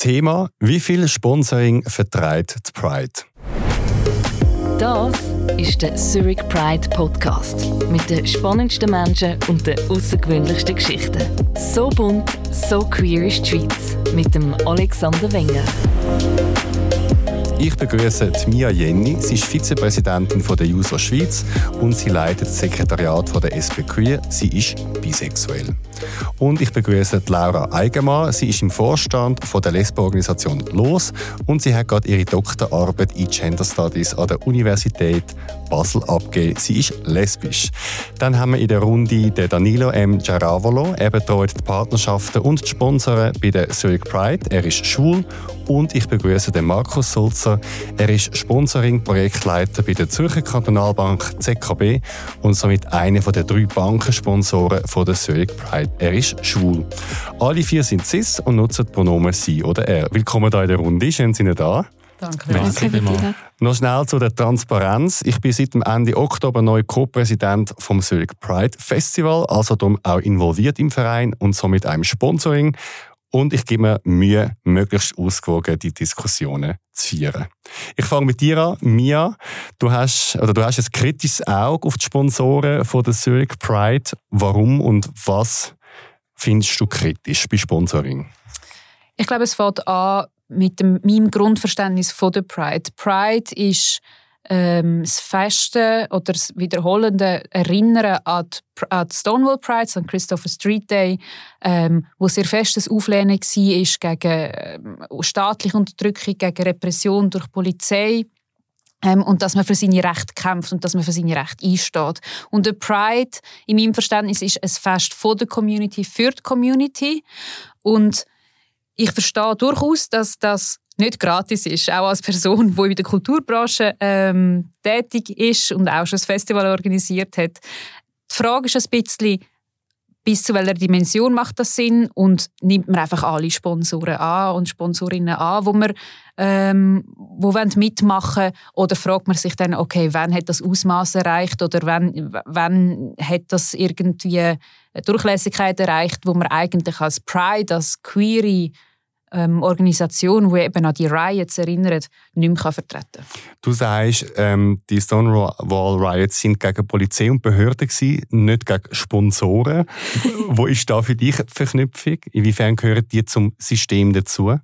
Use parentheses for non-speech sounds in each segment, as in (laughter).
Thema: Wie viel Sponsoring vertreibt die Pride? Das ist der Zurich Pride Podcast mit den spannendsten Menschen und den außergewöhnlichsten Geschichten. So bunt, so queer ist die Schweiz mit dem Alexander Wenger. Ich begrüße Mia Jenny. Sie ist Vizepräsidentin der JUSO Schweiz und sie leitet das Sekretariat der SP Queer. Sie ist bisexuell. Und ich begrüße Laura Eigenmann. Sie ist im Vorstand der Lesbo-Organisation LOS und sie hat gerade ihre Doktorarbeit in Gender Studies an der Universität Basel abgegeben. Sie ist lesbisch. Dann haben wir in der Runde den Danilo M. Giaravolo. Er betreut die Partnerschaften und die Sponsoren bei der Zurich Pride. Er ist schwul und ich begrüße den Markus Sulzer. Er ist Sponsoring-Projektleiter bei der Zürcher Kantonalbank ZKB und somit einer der drei Bankensponsoren der Zurich Pride. Er ist schwul. Alle vier sind cis und nutzen die Pronomen sie oder er. Willkommen hier in der Runde. Schön, sind Sie da. Danke, Danke Noch schnell zu der Transparenz. Ich bin seit Ende Oktober neu Co-Präsident vom Zurich Pride Festival, also darum auch involviert im Verein und somit einem Sponsoring. Und ich gebe mir Mühe, möglichst ausgewogen die Diskussionen zu führen. Ich fange mit dir an. Mia, du hast, oder du hast ein kritisches Auge auf die Sponsoren von der Zurich Pride. Warum und was findest du kritisch bei Sponsoring? Ich glaube, es fängt an mit dem, meinem Grundverständnis von der Pride. Pride ist ähm, das feste oder das wiederholende Erinnern an die, an die Stonewall Pride, an Christopher Street Day, ähm, wo sehr festes Auflehnen war gegen ähm, staatliche Unterdrückung, gegen Repression durch Polizei. Ähm, und dass man für seine Rechte kämpft und dass man für seine Rechte einsteht. Und der Pride, in meinem Verständnis, ist ein Fest von der Community für die Community. Und ich verstehe durchaus, dass das nicht gratis ist, auch als Person, die in der Kulturbranche ähm, tätig ist und auch schon ein Festival organisiert hat. Die Frage ist ein bisschen, bis zu welcher Dimension macht das Sinn? Und nimmt man einfach alle Sponsoren an und Sponsorinnen an, wo man ähm, wo mitmachen? Oder fragt man sich dann, okay, wann hat das Ausmaß erreicht? Oder wann, wann hat das irgendwie eine Durchlässigkeit erreicht, wo man eigentlich als Pride, als Query ähm, Organisation, die eben an die Riots erinnert, nicht mehr vertreten kann. Du sagst, ähm, die Stonewall Riots sind gegen Polizei und Behörden gewesen, nicht gegen Sponsoren. (laughs) Wo ist da für dich die Verknüpfung? Inwiefern gehören die zum System dazu?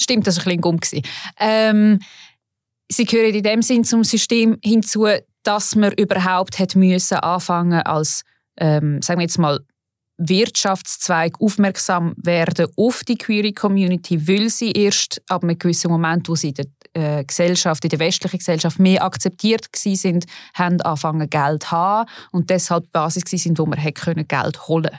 Stimmt, das war ein bisschen gumm. Ähm, sie gehören in dem Sinn zum System hinzu, dass man überhaupt hat müssen anfangen als ähm, sagen wir jetzt mal Wirtschaftszweig aufmerksam werden auf die Queer Community, weil sie erst ab einem gewissen Moment, wo sie in der äh, Gesellschaft, in der westlichen Gesellschaft mehr akzeptiert sind, haben angefangen Geld zu haben und deshalb die Basis sind, wo man Geld holen konnte.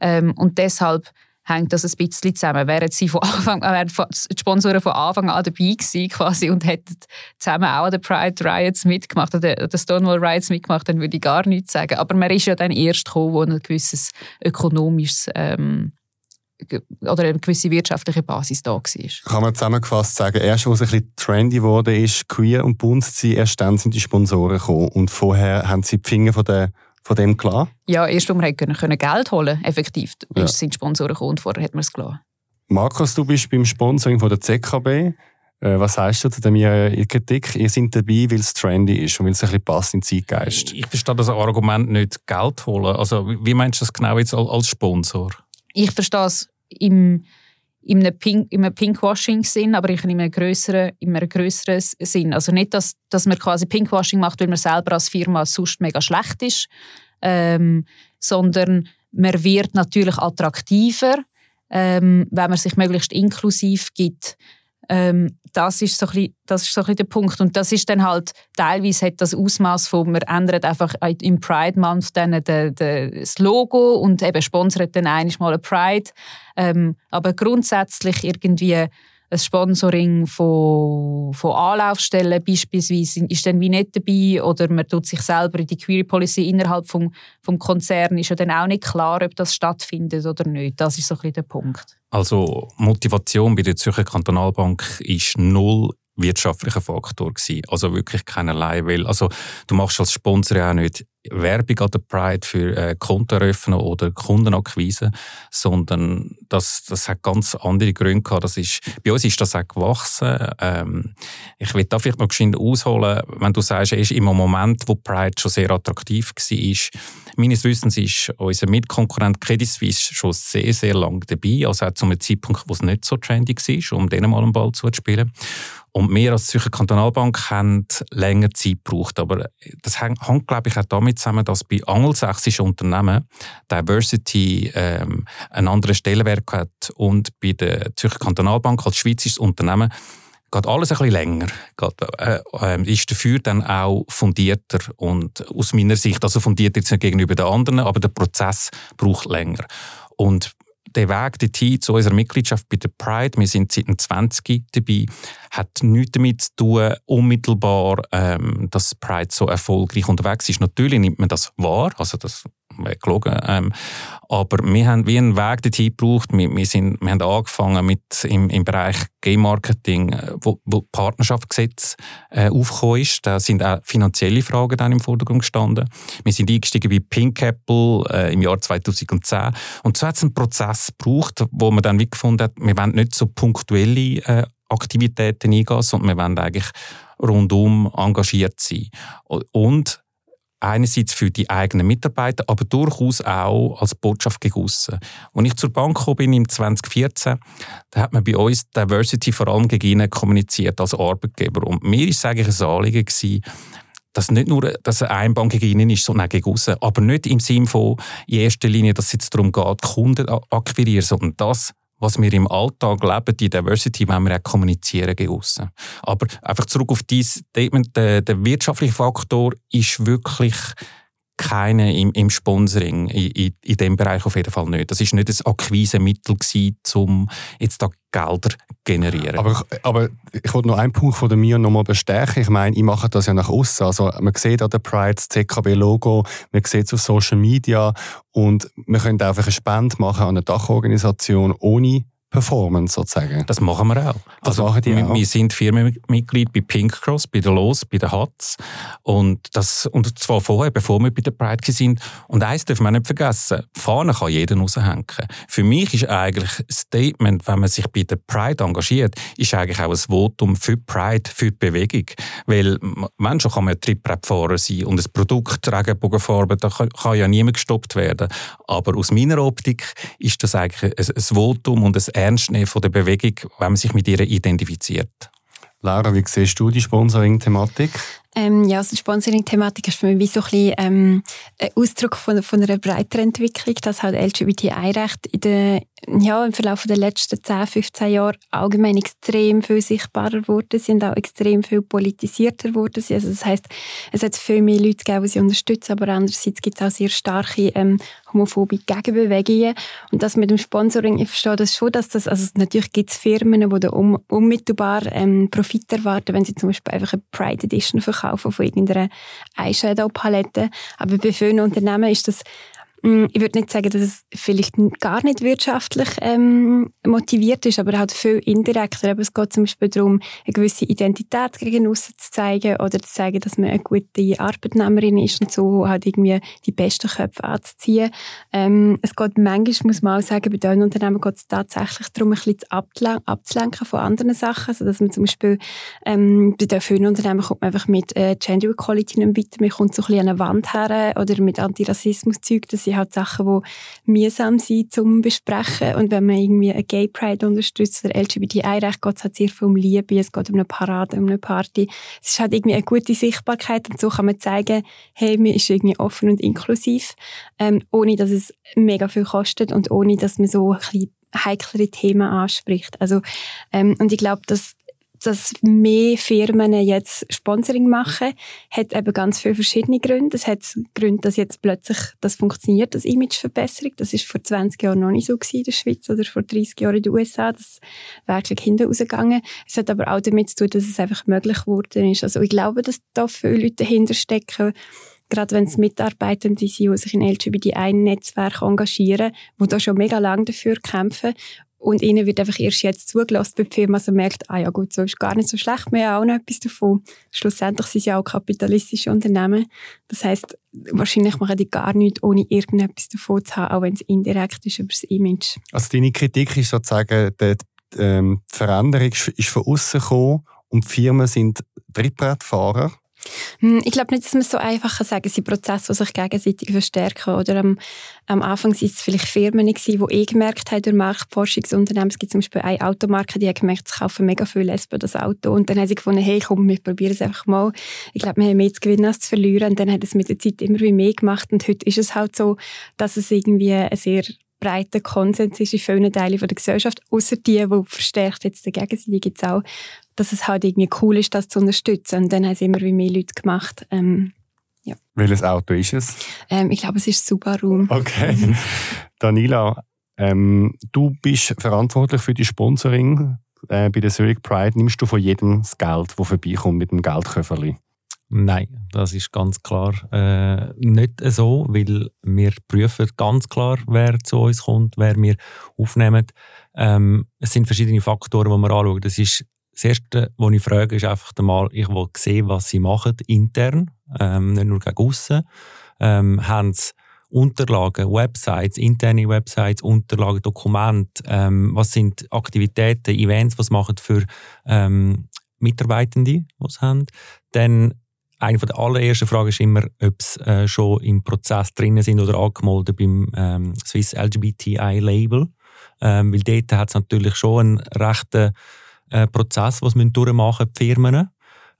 Ähm, und deshalb hängt das ein bisschen zusammen. Wären sie von (laughs) Anfang wären die Sponsoren von Anfang an dabei gewesen quasi und hätten zusammen auch an den Pride Riots mitgemacht oder den Stonewall Riots mitgemacht, dann würde ich gar nichts sagen. Aber man ist ja dann erst gekommen, wo ein gewisses ökonomisches ähm, oder eine gewisse wirtschaftliche Basis da war. Kann man zusammengefasst sagen, erst als es ein bisschen trendy wurde, ist queer und bunt zu sein, erst dann sind die Sponsoren gekommen und vorher haben sie die Finger von der von dem klar? Ja, erst um wir können, können Geld holen effektiv, ja. sind Sponsoren gekommen und vorher hat man es gelassen. Markus, du bist beim Sponsoring von der ZKB. Äh, was sagst du zu der Kritik? Ihr seid dabei, weil es trendy ist und weil es ein bisschen passt in den Zeitgeist. Ich verstehe das Argument nicht, Geld holen. Also, wie meinst du das genau jetzt als Sponsor? Ich verstehe es im, in einem, Pink, Pinkwashing-Sinn, aber in einem größeren, in einem größeren Sinn. Also nicht, dass, dass man quasi Pinkwashing macht, weil man selber als Firma sonst mega schlecht ist, ähm, sondern man wird natürlich attraktiver, ähm, wenn man sich möglichst inklusiv gibt. Ähm, das ist so ein bisschen, das ist so ein der Punkt. Und das ist dann halt teilweise hat das Ausmaß von man ändert einfach im Pride Month dann de, de, das Logo und eben sponsert dann einmal ein Pride, ähm, aber grundsätzlich irgendwie ein Sponsoring von, von Anlaufstellen beispielsweise ist dann wie nicht dabei oder man tut sich selber in die Query Policy innerhalb vom, vom Konzern ist ja dann auch nicht klar, ob das stattfindet oder nicht. Das ist so ein bisschen der Punkt. Also Motivation bei der Zürcher Kantonalbank ist null wirtschaftlicher Faktor gewesen. Also wirklich keinerlei, weil also du machst als Sponsor ja auch nicht Werbung an der Pride für äh, Kontoeröffnung oder Kundenakquise, sondern das, das hat ganz andere Gründe gehabt. Das ist, bei uns ist das auch gewachsen. Ähm, ich will da vielleicht noch geschwind ausholen, wenn du sagst, er ist im Moment, wo Pride schon sehr attraktiv war, meines Wissens ist unser Mitkonkurrent Credit Suisse schon sehr, sehr lange dabei, also auch zu einem Zeitpunkt, wo es nicht so trendy war, um denen mal einen Ball zu spielen. Und wir als Zürcher Kantonalbank haben länger Zeit gebraucht. Aber das hängt, glaube ich, auch damit zusammen, dass bei angelsächsischen Unternehmen Diversity ähm, einen anderen Stellenwert hat und bei der Zürcher Kantonalbank als schweizisches Unternehmen geht alles ein bisschen länger. Äh, äh, ist dafür dann auch fundierter und aus meiner Sicht, also fundiert jetzt nicht gegenüber den anderen, aber der Prozess braucht länger. Und der Weg dorthin zu unserer Mitgliedschaft bei der Pride, wir sind seit dem 20 dabei, hat nichts damit zu tun, unmittelbar, ähm, dass Pride so erfolgreich unterwegs ist. Natürlich nimmt man das wahr, also das gelogen. Ähm, aber wir haben wie einen Weg dorthin gebraucht. Wir, wir, sind, wir haben angefangen mit im, im Bereich Game Marketing, äh, wo, wo Partnerschaftsgesetz äh, aufgekommen ist. Da sind auch finanzielle Fragen dann im Vordergrund gestanden. Wir sind eingestiegen bei Pink Apple äh, im Jahr 2010. Und so hat es einen Prozess gebraucht, wo man dann wie gefunden hat, wir wollen nicht so punktuelle äh, Aktivitäten eingehen, sondern wir wollen eigentlich rundum engagiert sein. Und einerseits für die eigenen Mitarbeiter, aber durchaus auch als Botschaft gegen aussen. Als ich zur Bank gekommen bin im 2014, da hat man bei uns Diversity vor allem gegen kommuniziert als Arbeitgeber. Und mir ist eigentlich ein Anliegen gewesen, dass nicht nur dass eine Einbank gegen ihn ist, sondern auch gegen aussen. Aber nicht im Sinne von in erster Linie, dass es jetzt darum geht, Kunden akquirieren, sondern das was wir im Alltag leben, die Diversity, wenn wir auch kommunizieren aussen. Aber einfach zurück auf dieses Statement, der, der wirtschaftliche Faktor ist wirklich keine im, im Sponsoring, in, in, in dem Bereich auf jeden Fall nicht. Das ist nicht ein Akquisemittel um jetzt da Gelder generieren. Aber, aber ich wollte noch einen Punkt von Mio noch mal bestärken. Ich meine, ich mache das ja nach außen. Also man sieht an der Pride das CKB-Logo, man sieht es auf Social Media und wir können einfach eine Spende machen an eine Dachorganisation ohne Performance sozusagen. Das machen wir auch. Das also, machen die wir, auch. wir sind Firmenmitglied bei Pink Cross, bei der Los, bei der Hatz und das und zwar vorher, bevor wir bei der Pride sind. Und eins dürfen wir nicht vergessen: Fahnen kann jeder raushängen. Für mich ist eigentlich ein Statement, wenn man sich bei der Pride engagiert, ist eigentlich auch ein Votum für Pride, für die Bewegung, weil man schon kann man Triebrettfahrer sein und ein Produkt Regenbogenfarbe, da kann, kann ja niemand gestoppt werden. Aber aus meiner Optik ist das eigentlich ein, ein Votum und ein ernst nehmen von der Bewegung, wenn man sich mit ihr identifiziert. Laura, wie siehst du die Sponsoring-Thematik? Ähm, ja, also die Sponsoring-Thematik ist für mich wie so ein, bisschen, ähm, ein Ausdruck von, von einer breiteren Entwicklung, dass halt LGBTI-Recht in der, ja, im Verlauf der letzten 10, 15 Jahre allgemein extrem viel sichtbarer geworden sind, auch extrem viel politisierter sind. Also das heißt, es hat viel mehr Leute gegeben, die sie unterstützen, aber andererseits gibt es auch sehr starke ähm, homophobe Gegenbewegungen. Und das mit dem Sponsoring, ich verstehe das schon, dass das, also natürlich gibt es Firmen, die da unmittelbar ähm, Profit erwarten, wenn sie zum Beispiel einfach eine Pride Edition verkaufen kaufen von irgendeiner Eyeshadow-Palette. Aber bei vielen Unternehmen ist das ich würde nicht sagen, dass es vielleicht gar nicht wirtschaftlich ähm, motiviert ist, aber halt viel indirekter. es geht zum Beispiel darum, eine gewisse Identität gegen aussen zu zeigen oder zu zeigen, dass man eine gute Arbeitnehmerin ist und so halt irgendwie die besten Köpfe anzuziehen. Ähm, es geht manchmal, muss man auch sagen, bei diesen Unternehmen geht es tatsächlich darum, ein bisschen abzulenken von anderen Sachen. Also, dass man zum Beispiel ähm, bei den vielen Unternehmen kommt man einfach mit äh, Gender Equality nicht weiter, man kommt so ein bisschen an eine Wand her oder mit Antirassismus-Zeug, sind halt Sachen, die mühsam sind zum Besprechen. Und wenn man irgendwie eine Gay Pride unterstützt oder LGBTI-Recht, geht es halt sehr viel um Liebe, es geht um eine Parade, um eine Party. Es ist halt irgendwie eine gute Sichtbarkeit und so kann man zeigen, hey, man ist irgendwie offen und inklusiv, ähm, ohne dass es mega viel kostet und ohne dass man so ein bisschen heiklere Themen anspricht. Also, ähm, und ich glaube, dass dass mehr Firmen jetzt Sponsoring machen, hat eben ganz viele verschiedene Gründe. Es hat Gründe, dass jetzt plötzlich das funktioniert, das Imageverbesserung. Das ist vor 20 Jahren noch nicht so gewesen in der Schweiz oder vor 30 Jahren in den USA. Das wäre wirklich hinten rausgegangen. Es hat aber auch damit zu tun, dass es einfach möglich geworden ist. Also ich glaube, dass da viele Leute dahinter stecken, gerade wenn es Mitarbeitende sind, die sich in LGBTI-Netzwerken engagieren, die da schon mega lange dafür kämpfen und ihnen wird einfach erst jetzt zugelassen, bei der Firma so merkt, ah ja gut, so ist gar nicht so schlecht, wir haben auch noch etwas davon. Schlussendlich sind sie ja auch kapitalistische Unternehmen. Das heißt, wahrscheinlich machen die gar nichts, ohne irgendetwas davon zu haben, auch wenn es indirekt ist über das Image. Also deine Kritik ist sozusagen, die, ähm, die Veränderung ist von außen gekommen und die Firmen sind Trittbrettfahrer hm, ich glaube nicht, dass man so einfach sagen kann, es sind Prozesse, die sich gegenseitig verstärken. Oder am, am Anfang waren es vielleicht Firmen, die eh gemerkt haben durch Marktforschungsunternehmen. Es gibt zum Beispiel eine Automarke, die hat gemerkt, es kaufen mega viele Lesben das Auto. Und dann haben sie gefunden, hey, komm, wir probieren es einfach mal. Ich glaube, wir haben mehr zu gewinnen als zu verlieren. Und dann hat es mit der Zeit immer mehr gemacht. Und heute ist es halt so, dass es irgendwie ein sehr breiter Konsens ist in vielen Teilen der Gesellschaft, außer die, die verstärkt jetzt dagegen sind, gibt es auch, dass es halt irgendwie cool ist, das zu unterstützen. Und dann haben es immer wie mehr Leute gemacht. Ähm, ja. Welches Auto ist es? Ähm, ich glaube, es ist Subaru. Okay. Mhm. Daniela, ähm, du bist verantwortlich für die Sponsoring äh, bei der Zurich Pride. Nimmst du von jedem das Geld, das vorbeikommt mit dem Geldköfferli? Nein, das ist ganz klar äh, nicht so, weil wir prüfen ganz klar, wer zu uns kommt, wer wir aufnehmen. Ähm, es sind verschiedene Faktoren, die wir anschauen. Das ist das Erste, was ich frage, ist einfach einmal, ich will sehen, was sie machen intern, ähm, nicht nur gegen aussen. Ähm, haben sie Unterlagen, Websites, interne Websites, Unterlagen, Dokumente, ähm, was sind Aktivitäten, Events, was machen für ähm, Mitarbeitende, die sie haben. Dann eine der allerersten Fragen ist immer, ob sie äh, schon im Prozess drinnen sind oder angemeldet beim ähm, Swiss LGBTI Label. Ähm, weil dort hat es natürlich schon einen rechten äh, Prozess, was wir durchmachen die Firmen.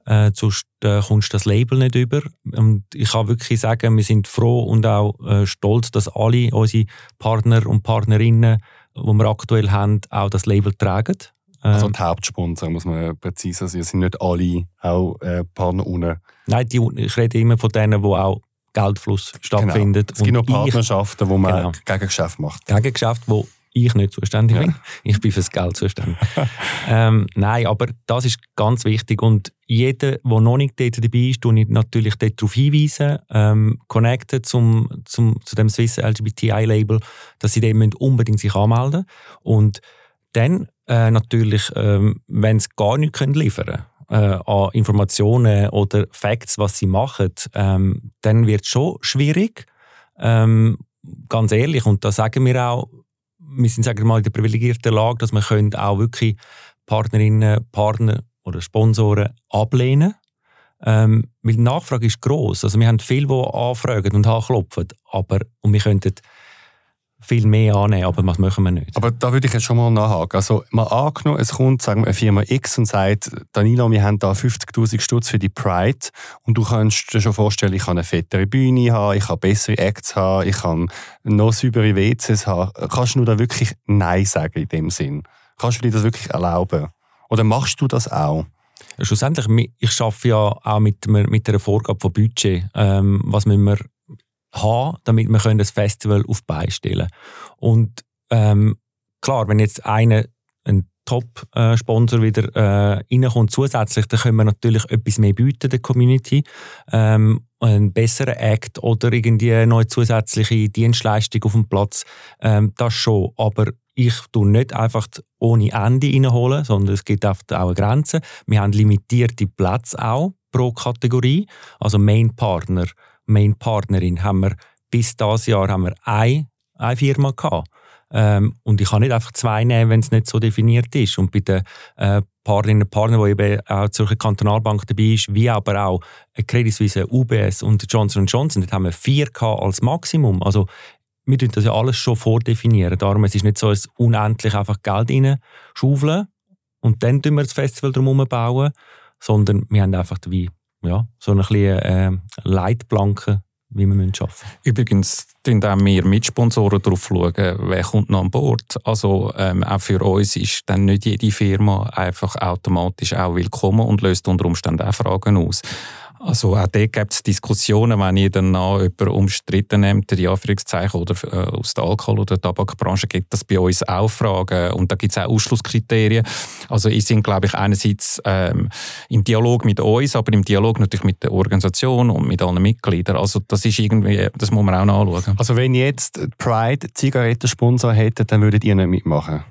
Äh, sonst äh, kommst du das Label nicht über. Und ich kann wirklich sagen, wir sind froh und auch äh, stolz, dass alle unsere Partner und Partnerinnen, die wir aktuell haben, auch das Label tragen. Also ähm, die Hauptsponsor, muss man präziser sein. Es sind nicht alle auch äh, Partner unten. Nein, die, ich rede immer von denen, die auch Geldfluss genau. stattfindet. Genau. Es gibt noch Partnerschaften, wo man genau. Gegengeschäft macht. Gegengeschäft, wo ich nicht zuständig ja. bin. Ich bin für das Geld zuständig. (laughs) ähm, nein, aber das ist ganz wichtig und jeder, der noch nicht dort dabei ist, tue ich natürlich darauf hinweisen, ähm, connecten zum, zum, zu dem Swiss LGBTI-Label, dass sie dem unbedingt sich anmelden und dann äh, natürlich, ähm, wenn sie gar nichts können liefern äh, an Informationen oder Facts, was sie machen, ähm, dann wird es schon schwierig. Ähm, ganz ehrlich, und da sagen wir auch, wir sind sagen wir mal in der privilegierten Lage, dass wir auch wirklich Partnerinnen, Partner oder Sponsoren ablehnen ähm, weil die Nachfrage ist groß. Also wir haben viele, die anfragen und anklopfen, aber und wir könnten viel mehr annehmen, aber das machen wir nicht. Aber da würde ich jetzt schon mal nachhaken. Also mal angenommen, es kommt sagen wir, eine Firma X und sagt, Danilo, wir haben da 50'000 Stutz für die Pride und du kannst dir schon vorstellen, ich kann eine fettere Bühne haben, ich kann bessere Acts haben, ich kann noch saubere WCs haben. Kannst du da wirklich Nein sagen in dem Sinn? Kannst du dir das wirklich erlauben? Oder machst du das auch? Schlussendlich, ich arbeite ja auch mit, mit einer Vorgabe von Budget. Ähm, was müssen wir haben, damit wir das Festival auf die Beine stellen Und ähm, klar, wenn jetzt einer ein Top-Sponsor wieder äh, reinkommt zusätzlich, dann können wir natürlich etwas mehr bieten der Community. Ähm, einen besseren Act oder irgendwie eine neue zusätzliche Dienstleistung auf dem Platz. Ähm, das schon. Aber ich tue nicht einfach ohne Ende reinholen, sondern es gibt auch eine Grenze. Wir haben limitierte Plätze auch pro Kategorie. Also Main Partner Main-Partnerin haben wir bis dieses Jahr haben wir eine, eine Firma gehabt. Ähm, und ich kann nicht einfach zwei nehmen, wenn es nicht so definiert ist. Und bei den äh, Partnerinnen und Partnern, die eben auch zur Kantonalbank dabei ist, wie aber auch Credit Suisse, UBS und Johnson Johnson, dort haben wir vier gehabt als Maximum. Also wir tun das ja alles schon vordefinieren. Darum es ist nicht so, dass unendlich einfach Geld reinschaufeln und dann bauen wir das Festival drumherum bauen, sondern wir haben einfach wie ja, so eine kleine äh, Leitplanke, wie wir arbeiten müssen. Übrigens schauen wir Mitsponsoren darauf, schauen, wer kommt noch an Bord. Also ähm, auch für uns ist dann nicht jede Firma einfach automatisch auch willkommen und löst unter Umständen auch Fragen aus. Also auch dort gibt es Diskussionen, wenn ihr dann noch jemanden umstritten nehmt, die Anführungszeichen, oder äh, aus der Alkohol- oder Tabakbranche, gibt es bei uns auch Fragen und da gibt es auch Ausschlusskriterien. Also ich sind, glaube ich, einerseits ähm, im Dialog mit uns, aber im Dialog natürlich mit der Organisation und mit allen Mitgliedern. Also das ist irgendwie, das muss man auch nachschauen. Also wenn jetzt Pride Zigarettensponsor hätte, dann würdet ihr nicht mitmachen?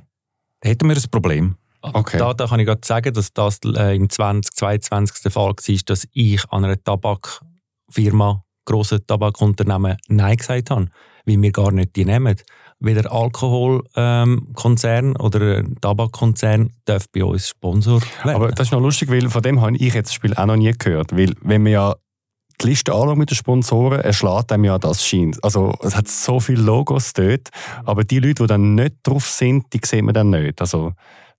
hätten wir ein Problem. Okay. Da, da kann ich gerade sagen, dass das äh, im 2022 der Fall war, dass ich an einer Tabakfirma, grossen Tabakunternehmen, Nein gesagt habe, weil wir gar nicht die nehmen. Weder Alkoholkonzern ähm, oder Tabakkonzern darf bei uns Sponsor werden. Aber das ist noch lustig, weil von dem habe ich jetzt das Spiel auch noch nie gehört. Weil wenn wir ja die Liste mit den Sponsoren, erschlägt einem ja das scheint. Also es hat so viele Logos dort, aber die Leute, die dann nicht drauf sind, die sehen wir dann nicht. Also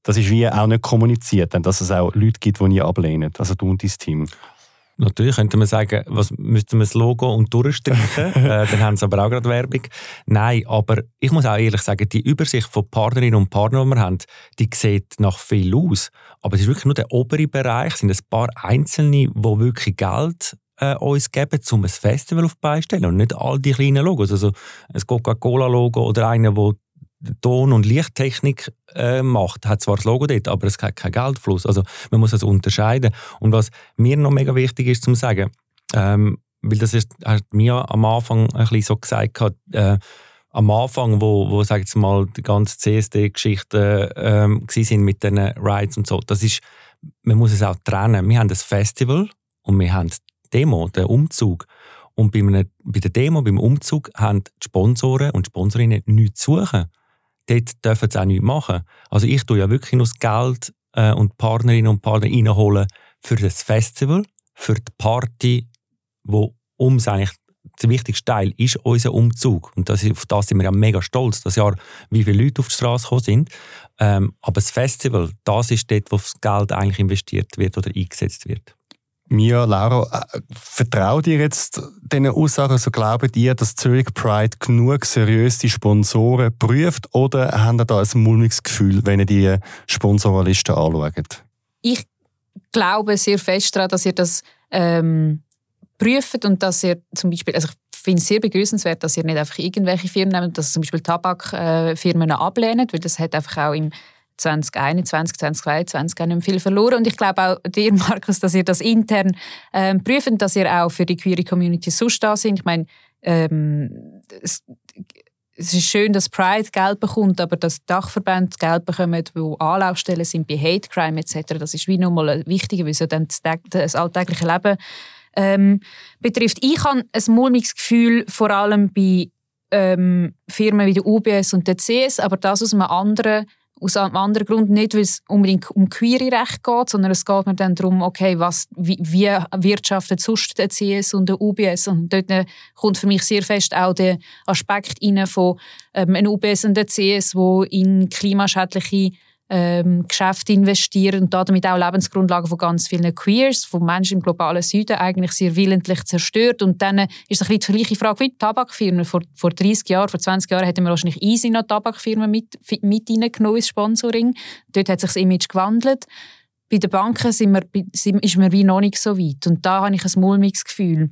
das ist wie auch nicht kommuniziert, dass es auch Leute gibt, die nie ablehnen. Also du und dein Team. Natürlich könnte man sagen, was müsste man das Logo und durchstreichen, (laughs) äh, dann haben sie aber auch gerade Werbung. Nein, aber ich muss auch ehrlich sagen, die Übersicht von Partnerinnen und Partnern, die wir haben, die sieht nach viel aus. Aber es ist wirklich nur der obere Bereich, es sind ein paar Einzelne, die wirklich Geld äh, uns geben, um ein Festival auf beistellen und nicht all die kleinen Logos. Also ein Coca-Cola-Logo oder einer, der Ton- und Lichttechnik äh, macht, hat zwar das Logo dort, aber es hat keinen Geldfluss. Also man muss das unterscheiden. Und was mir noch mega wichtig ist zu sagen, ähm, weil das ist, hat mir am Anfang ein bisschen so gesagt, äh, am Anfang, wo, wo sag ich mal, die ganze CSD-Geschichte ähm, sind mit den Rides und so, das ist, man muss es auch trennen. Wir haben das Festival und wir haben Demo, den Umzug. Und bei, einem, bei der Demo, beim Umzug, haben die Sponsoren und Sponsorinnen nichts zu suchen. Dort dürfen sie auch nichts machen. Also ich tue ja wirklich nur das Geld äh, und Partnerinnen und Partner reinholen für das Festival, für die Party, wo ums eigentlich der wichtigste Teil ist unser Umzug. Und das, auf das sind wir ja mega stolz, das Jahr, wie viele Leute auf die Straße gekommen sind. Ähm, aber das Festival, das ist dort, wo das Geld eigentlich investiert wird oder eingesetzt wird. Mia, Laura, äh, vertraut ihr jetzt diesen Aussagen? Also glauben ihr, dass Zurich Pride genug seriöse Sponsoren prüft oder haben ihr da ein mulmiges Gefühl, wenn ihr die Sponsorenliste anschaut? Ich glaube sehr fest daran, dass ihr das ähm, prüft und dass ihr zum Beispiel, also ich finde es sehr begrüßenswert, dass ihr nicht einfach irgendwelche Firmen nehmt, dass zum Beispiel Tabakfirmen äh, ablehnt, weil das hat einfach auch im 2021, 2022 nicht viel verloren. Und ich glaube auch dir, (laughs) Markus, dass ihr das intern ähm, prüft, dass ihr auch für die queere Community sonst da sind. Ich meine, ähm, es, es, ist schön, dass Pride Geld bekommt, aber dass Dachverbände Geld bekommen, wo Anlaufstellen sind bei Hate Crime etc., das ist wie nochmal wichtiger, weil es dann das, alltägliche Leben ähm, betrifft. Ich habe ein mulmiges Gefühl, vor allem bei ähm, Firmen wie der UBS und der CS, aber das aus einem anderen aus einem anderen Grund nicht, weil es unbedingt um queere Recht geht, sondern es geht mir dann darum, okay, was, wie, wie wirtschaftet sonst der CS und der UBS und dort kommt für mich sehr fest auch der Aspekt rein von ähm, einem UBS und der CS, wo in klimaschädliche ähm, Geschäfte investieren und damit auch Lebensgrundlagen von ganz vielen Queers, von Menschen im globalen Süden eigentlich sehr willentlich zerstört. Und dann ist es ein bisschen die gleiche Frage wie die Tabakfirmen. Vor, vor 30 Jahren, vor 20 Jahren hätten wir wahrscheinlich easy noch Tabakfirmen mit, mit reingenommen ins Sponsoring. Dort hat sich das Image gewandelt. Bei den Banken sind wir, sind, ist man wie noch nicht so weit. Und da habe ich ein mulmiges Gefühl.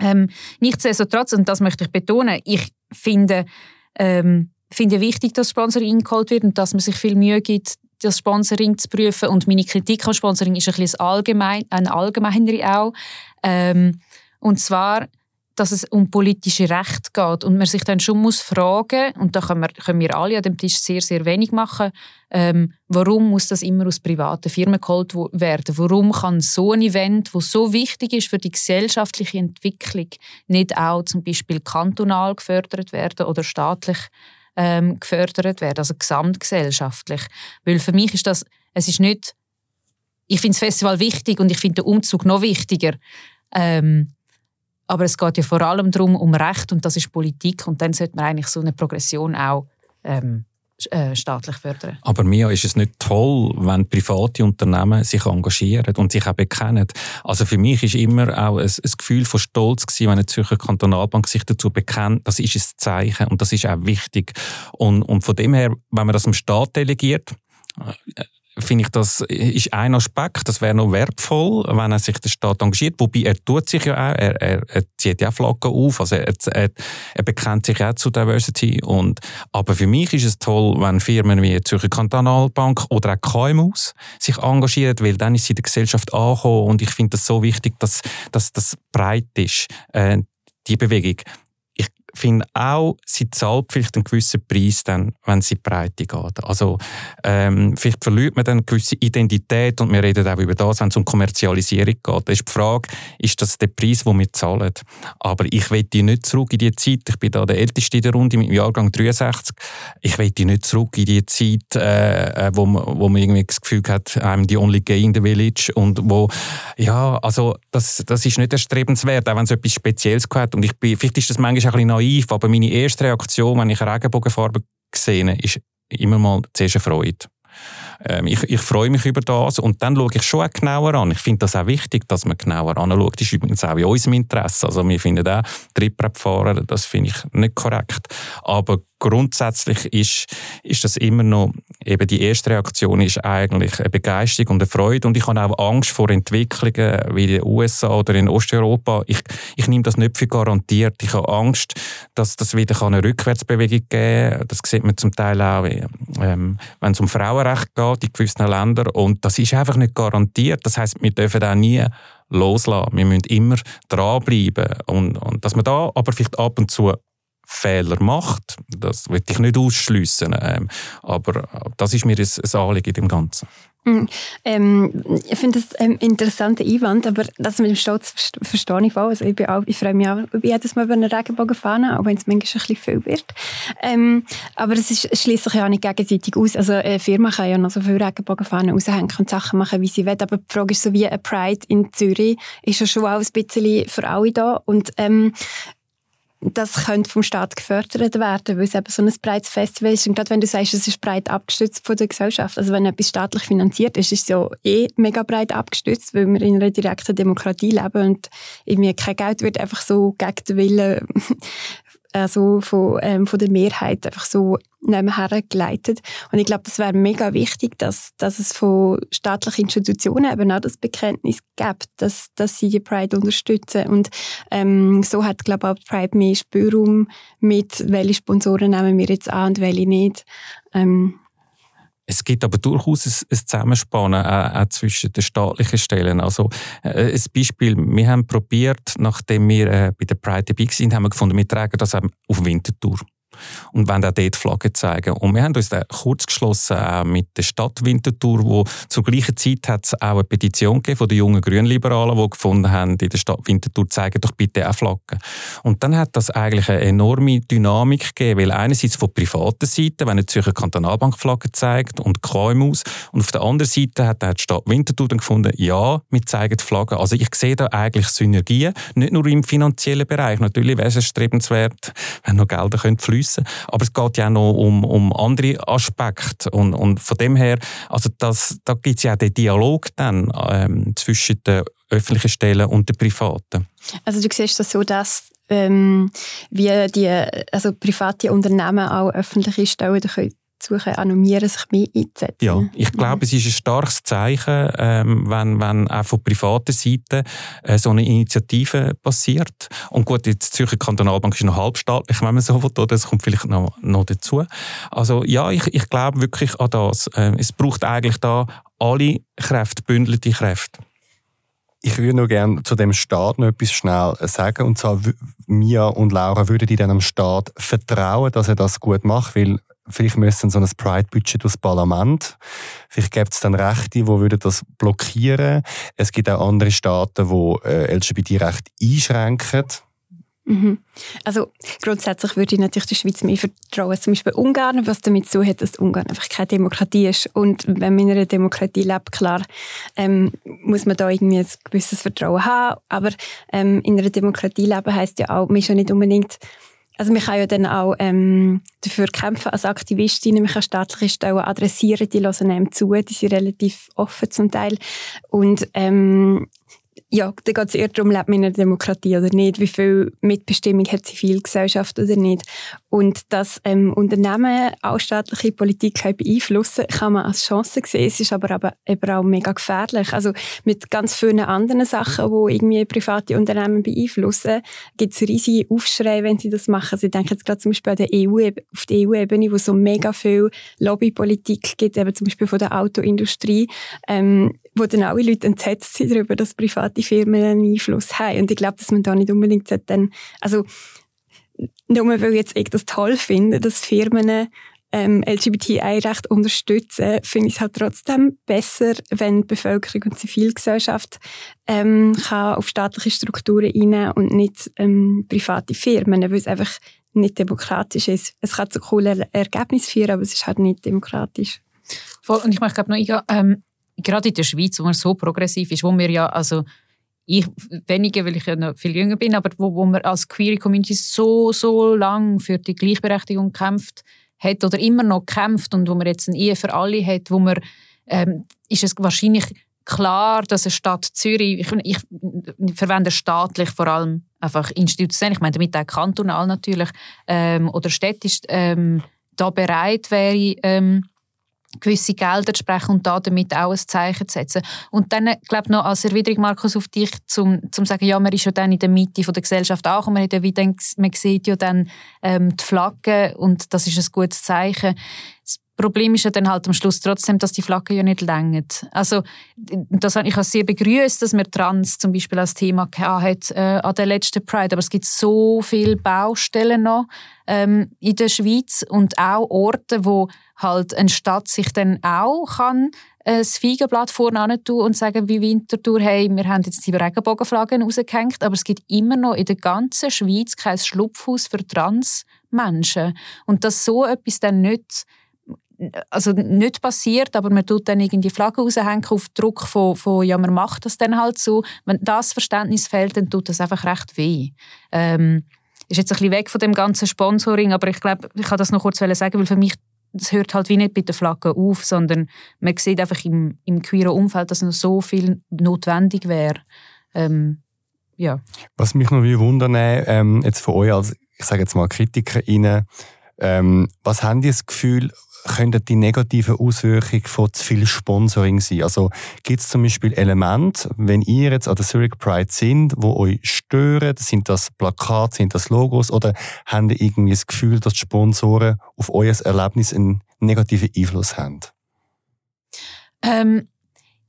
Ähm, nichtsdestotrotz, und das möchte ich betonen, ich finde, ähm, finde wichtig, dass Sponsoring eingeholt wird und dass man sich viel Mühe gibt, das Sponsoring zu prüfen. Und meine Kritik am Sponsoring ist ein bisschen allgemein, eine allgemeinere auch. Ähm, und zwar, dass es um politische Rechte geht und man sich dann schon muss fragen und da können wir, können wir alle an dem Tisch sehr, sehr wenig machen, ähm, warum muss das immer aus privaten Firmen geholt werden? Warum kann so ein Event, wo so wichtig ist für die gesellschaftliche Entwicklung, nicht auch zum Beispiel kantonal gefördert werden oder staatlich ähm, gefördert werden, also gesamtgesellschaftlich. Weil für mich ist das, es ist nicht, ich finde das Festival wichtig und ich finde den Umzug noch wichtiger. Ähm, aber es geht ja vor allem darum, um Recht und das ist Politik und dann sollte man eigentlich so eine Progression auch ähm, äh, staatlich fördern. Aber mir ist es nicht toll, wenn private Unternehmen sich engagieren und sich auch bekennen. Also für mich ist immer auch ein, ein Gefühl von Stolz gewesen, wenn eine Zürcher Kantonalbank sich dazu bekennt. Das ist ein Zeichen und das ist auch wichtig. Und, und von dem her, wenn man das dem Staat delegiert, finde ich, das ist ein Aspekt, das wäre noch wertvoll, wenn er sich der Staat engagiert. Wobei er tut sich ja auch, er, er, er zieht ja Flaggen auf, also er, er, er bekennt sich auch zu Diversity. Und, aber für mich ist es toll, wenn Firmen wie Zürcher Kantonalbank oder auch KMUs sich engagieren, weil dann ist sie in der Gesellschaft angekommen und ich finde das so wichtig, dass, dass das breit ist, äh, die Bewegung finde auch, sie zahlt vielleicht einen gewissen Preis, dann, wenn sie breite geht. Also ähm, vielleicht verliert man dann eine gewisse Identität und wir reden auch über das, wenn es um Kommerzialisierung geht. Da ist die Frage, ist das der Preis, den wir zahlen? Aber ich will nicht zurück in die Zeit, ich bin da der Älteste in der Runde mit dem Jahrgang 63, ich will nicht zurück in die Zeit, äh, äh, wo, man, wo man irgendwie das Gefühl hat, I'm the only gay in the village und wo, ja, also das, das ist nicht erstrebenswert, auch wenn es etwas Spezielles hat und ich bin, vielleicht ist das manchmal ein bisschen naiv, aber meine erste Reaktion, wenn ich eine Regenbogenfarbe habe, ist immer mal zuerst eine Freude. Ähm, ich, ich freue mich über das und dann schaue ich schon genauer an. Ich finde das auch wichtig, dass man genauer anschaut. Das ist übrigens auch in unserem Interesse. Also wir finden auch, Trittbrettfahrer, das finde ich nicht korrekt. Aber grundsätzlich ist, ist das immer noch, eben die erste Reaktion ist eigentlich eine Begeisterung und eine Freude und ich habe auch Angst vor Entwicklungen wie in den USA oder in Osteuropa. Ich, ich nehme das nicht für garantiert. Ich habe Angst, dass das wieder eine Rückwärtsbewegung geben kann. Das sieht man zum Teil auch, ähm, wenn es um Frauenrecht geht in gewissen Ländern und das ist einfach nicht garantiert. Das heißt, wir dürfen auch nie loslassen. Wir müssen immer dranbleiben. Und, und dass man da aber vielleicht ab und zu Fehler macht. Das will ich nicht ausschliessen. Ähm, aber das ist mir ein, Anliegen in dem Ganzen. Hm, ähm, ich finde das ein interessanter Einwand, aber das mit dem Stolz verstehe ich voll. Also ich, auch, ich freue mich auch jedes Mal über einen Regenbogenfahne, auch wenn es manchmal ein bisschen viel wird. Ähm, aber es schließt sich ja auch nicht gegenseitig aus. Also eine Firma kann ja noch so viele Regenbogenfahnen raushängen und Sachen machen, wie sie will. Aber die Frage ist so wie ein Pride in Zürich ist ja schon auch ein bisschen für alle da. Und ähm, das könnte vom Staat gefördert werden, weil es eben so ein breites Festival ist. Und gerade wenn du sagst, es ist breit abgestützt von der Gesellschaft, also wenn etwas staatlich finanziert ist, ist es ja eh mega breit abgestützt, weil wir in einer direkten Demokratie leben und irgendwie kein Geld wird einfach so gegen den Willen also von, ähm, von der Mehrheit einfach so nebenher geleitet. Und ich glaube, das wäre mega wichtig, dass, dass es von staatlichen Institutionen eben auch das Bekenntnis gibt, dass, dass sie die Pride unterstützen. Und ähm, so hat, glaube ich, auch Pride mehr Spielraum mit, welche Sponsoren nehmen wir jetzt an und welche nicht. Ähm, es gibt aber durchaus ein, Zusammenspannen auch, auch zwischen den staatlichen Stellen. Also äh, ein Beispiel, wir haben probiert, nachdem wir äh, bei der Pride dabei waren, haben wir gefunden, wir tragen das auf Winterthur und wollen auch dort Flaggen zeigen. Und wir haben uns dann kurz geschlossen auch mit der Stadt Winterthur, wo zur gleichen Zeit hat es auch eine Petition gegeben von den jungen Grünliberalen, die gefunden haben, in der Stadt Winterthur zeigen doch bitte auch Flaggen. Und dann hat das eigentlich eine enorme Dynamik gegeben, weil einerseits von privater Seite, wenn die Zürcher Kantonalbank Flaggen zeigt und KMUs, und auf der anderen Seite hat die Stadt Winterthur dann gefunden, ja, wir zeigen Flaggen. Also ich sehe da eigentlich Synergien, nicht nur im finanziellen Bereich. Natürlich wäre es erstrebenswert, wenn noch Gelder fließen müssen. Aber es geht ja auch noch um, um andere Aspekte. Und, und von dem her, also das, da gibt es ja auch den Dialog dann ähm, zwischen den öffentlichen Stellen und den privaten. Also du siehst das so, dass ähm, wie die also private Unternehmen auch öffentliche Stellen können suchen, animieren, sich mehr einzusetzen. Ja, ich glaube, es ist ein starkes Zeichen, ähm, wenn, wenn auch von privater Seite äh, so eine Initiative passiert. Und gut, jetzt die Zürcher Kantonalbank ist noch halbstaatlich, wenn man so will, das kommt vielleicht noch, noch dazu. Also ja, ich, ich glaube wirklich an das. Äh, es braucht eigentlich da alle Kräfte, bündelte Kräfte. Ich würde noch gerne zu dem Staat noch etwas schnell sagen. Und zwar, Mia und Laura, würden die dem Staat vertrauen, dass er das gut macht? Weil Vielleicht müssen so ein Pride-Budget durchs Parlament. Vielleicht gibt es dann Rechte, die würden das blockieren. Es gibt auch andere Staaten, die äh, LGBT-Rechte einschränken. Mhm. Also grundsätzlich würde ich natürlich der Schweiz mehr vertrauen, zum Beispiel Ungarn, was damit so hat, dass Ungarn einfach keine Demokratie ist. Und wenn man in einer Demokratie lebt, klar, ähm, muss man da irgendwie ein gewisses Vertrauen haben. Aber ähm, in einer Demokratie leben heisst ja auch, man ist ja nicht unbedingt also man kann ja dann auch ähm, dafür kämpfen als Aktivistin, man kann staatliche Stellen adressieren, die hören einem zu, die sind relativ offen zum Teil. Und ähm, ja, da geht es eher darum, lebt man in einer Demokratie oder nicht, wie viel Mitbestimmung hat Zivilgesellschaft oder nicht. Und dass ähm, Unternehmen auch staatliche Politik beeinflussen kann man als Chance sehen. Es ist aber, aber eben auch mega gefährlich. Also mit ganz vielen anderen Sachen, die irgendwie private Unternehmen beeinflussen, gibt es riesige Aufschrei, wenn sie das machen. Sie denken jetzt gerade zum Beispiel an der EU, auf der EU-Ebene, wo es so mega viel Lobbypolitik gibt, eben zum Beispiel von der Autoindustrie, ähm, wo dann alle Leute entsetzt sind darüber, dass private Firmen einen Einfluss haben. Und ich glaube, dass man da nicht unbedingt dann, also nur weil jetzt ich das toll finde, dass Firmen ähm, LGBTI-Recht unterstützen, finde ich es halt trotzdem besser, wenn die Bevölkerung und Zivilgesellschaft ähm, kann auf staatliche Strukturen rein und nicht ähm, private Firmen, weil es einfach nicht demokratisch ist. Es kann zu coolen Ergebnissen führen, aber es ist halt nicht demokratisch. Voll. Und ich ich glaube noch, ich, ähm, gerade in der Schweiz, wo man so progressiv ist, wo wir ja, also ich weniger, weil ich ja noch viel jünger bin, aber wo, wo man als Queer Community so, so lang für die Gleichberechtigung kämpft hat oder immer noch kämpft und wo man jetzt eine Ehe für alle hat, wo man, ähm, ist es wahrscheinlich klar, dass eine Stadt Zürich, ich, ich, verwende staatlich vor allem einfach institutionell, ich meine damit auch kantonal natürlich, ähm, oder städtisch, ähm, da bereit wäre, ähm, gewisse Gelder sprechen und da damit auch ein Zeichen zu setzen. Und dann, glaube noch als Erwiderung, Markus, auf dich, zum, zum sagen, ja, man ist ja dann in der Mitte von der Gesellschaft und man, hat ja wie dann, man sieht ja dann ähm, die Flagge und das ist ein gutes Zeichen. Das Problem ist ja dann halt am Schluss trotzdem, dass die Flagge ja nicht länger. Also das, ich habe sehr begrüßt, dass man Trans zum Beispiel als Thema hat äh, an der letzten Pride, aber es gibt so viele Baustellen noch ähm, in der Schweiz und auch Orte, wo halt eine Stadt sich dann auch kann ein Feigenblatt vorne tun und sagen, wie Winterthur, hey, wir haben jetzt die Regenbogenflaggen rausgehängt, aber es gibt immer noch in der ganzen Schweiz kein Schlupfhaus für Transmenschen. Und dass so etwas dann nicht also nicht passiert, aber man tut dann irgendwie Flaggen raushängen auf Druck von, von, ja, man macht das dann halt so. Wenn das Verständnis fehlt, dann tut das einfach recht weh. Ähm, ist jetzt ein bisschen weg von dem ganzen Sponsoring, aber ich glaube, ich kann das noch kurz sagen, weil für mich das hört halt wie nicht bei den Flaggen auf, sondern man sieht einfach im, im queeren Umfeld, dass noch so viel notwendig wäre. Ähm, ja. Was mich noch wie wundern, ähm, jetzt von euch als, ich sage jetzt mal KritikerInnen, ähm, was haben die das Gefühl, könnten die negativen Auswirkungen von zu viel Sponsoring sein? Also gibt es zum Beispiel Elemente, wenn ihr jetzt an der Zurich Pride sind, wo euch stören? Sind das Plakate, sind das Logos oder habt ihr irgendwie das Gefühl, dass die Sponsoren auf euer Erlebnis einen negativen Einfluss haben? Ähm,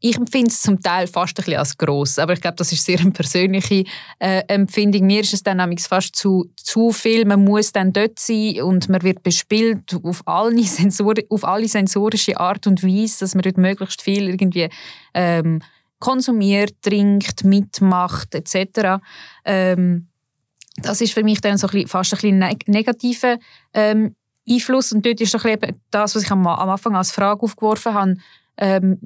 ich empfinde es zum Teil fast ein bisschen als gross, aber ich glaube, das ist sehr eine persönliche äh, Empfindung. Mir ist es dann fast zu, zu viel. Man muss dann dort sein und man wird bespielt auf alle, Sensor auf alle sensorische Art und Weise, dass man dort möglichst viel irgendwie ähm, konsumiert, trinkt, mitmacht etc. Ähm, das ist für mich dann so ein bisschen, fast ein bisschen neg negativer ähm, Einfluss und dort ist ein bisschen das, was ich am, am Anfang als Frage aufgeworfen habe, ähm,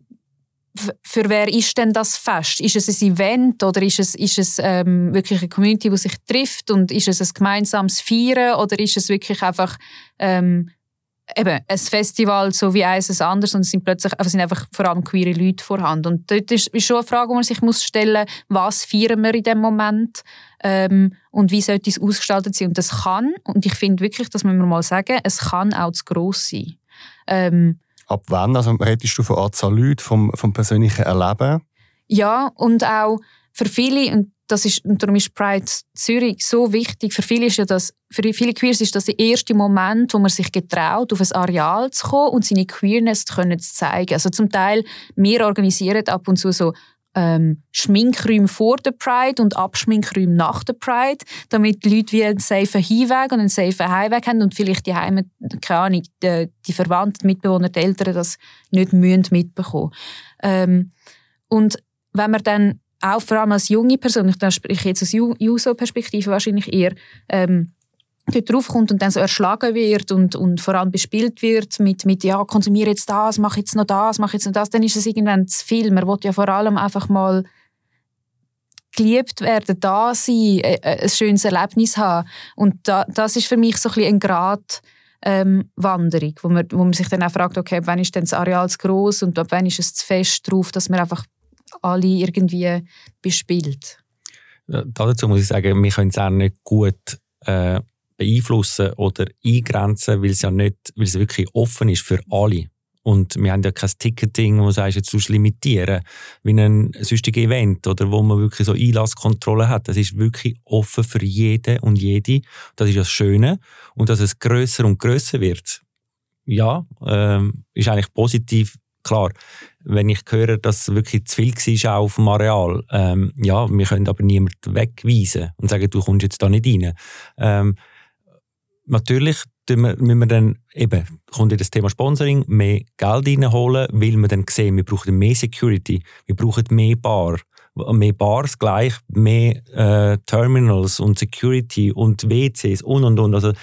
für wer ist denn das Fest? Ist es ein Event oder ist es, ist es ähm, wirklich eine Community, die sich trifft und ist es ein gemeinsames Feiern oder ist es wirklich einfach ähm, eben ein Festival so wie eines anderes und es sind plötzlich es sind einfach vor allem queere Leute vorhanden und dort ist, ist schon eine Frage, die man sich muss stellen was feiern wir in dem Moment ähm, und wie sollte es ausgestaltet sein und das kann und ich finde wirklich, dass man mal sagen, es kann auch zu gross sein. Ähm, Ab wann? Also redest du von Anzahl Leute, vom, vom persönlichen Erleben? Ja, und auch für viele, und, das ist, und darum ist Pride Zürich so wichtig, für viele ist ja das, für viele Queers ist das der erste Moment, wo man sich getraut, auf ein Areal zu kommen und seine Queerness zu, zeigen. Also zum Teil, wir organisieren ab und zu so ähm, Schminkräume vor der Pride und Abschminkräume nach der Pride, damit die Leute wie einen safen Hinweg und einen safen Heimweg haben und vielleicht die Heime, keine Ahnung, die, die Verwandten, die Mitbewohner, die Eltern das nicht müssen mitbekommen. Ähm, und wenn man dann auch vor allem als junge Person, ich spreche jetzt aus Juso-Perspektive wahrscheinlich eher, ähm, dort draufkommt und dann so erschlagen wird und, und vor allem bespielt wird mit, mit ja, konsumiere jetzt das, mach jetzt noch das, mach jetzt noch das, dann ist es irgendwann zu viel. Man will ja vor allem einfach mal geliebt werden, da sein, äh, äh, ein schönes Erlebnis haben. Und da, das ist für mich so ein bisschen ein Grad ähm, Wanderung, wo man, wo man sich dann auch fragt, okay, wann ist denn das Areal zu gross und ab wann ist es zu fest drauf, dass man einfach alle irgendwie bespielt. Dazu muss ich sagen, wir können es auch nicht gut äh, beeinflussen oder eingrenzen, weil es ja nicht, weil es wirklich offen ist für alle. Und wir haben ja kein Ticketing, wo du sagst, jetzt musst du limitieren, wie ein sonstiges Event oder wo man wirklich so Einlasskontrolle hat. Das ist wirklich offen für jeden und jede. Das ist das Schöne. Und dass es größer und größer wird, ja, ähm, ist eigentlich positiv. Klar, wenn ich höre, dass es wirklich zu viel war auf dem Areal, ähm, ja, wir können aber niemanden wegweisen und sagen, du kommst jetzt da nicht rein. Ähm, natürlich müssen wir dann eben, kommt in das Thema Sponsoring, mehr Geld reinholen, weil wir dann sehen, wir brauchen mehr Security, wir brauchen mehr Bar, mehr Bars gleich, mehr äh, Terminals und Security und WCs und und und. Also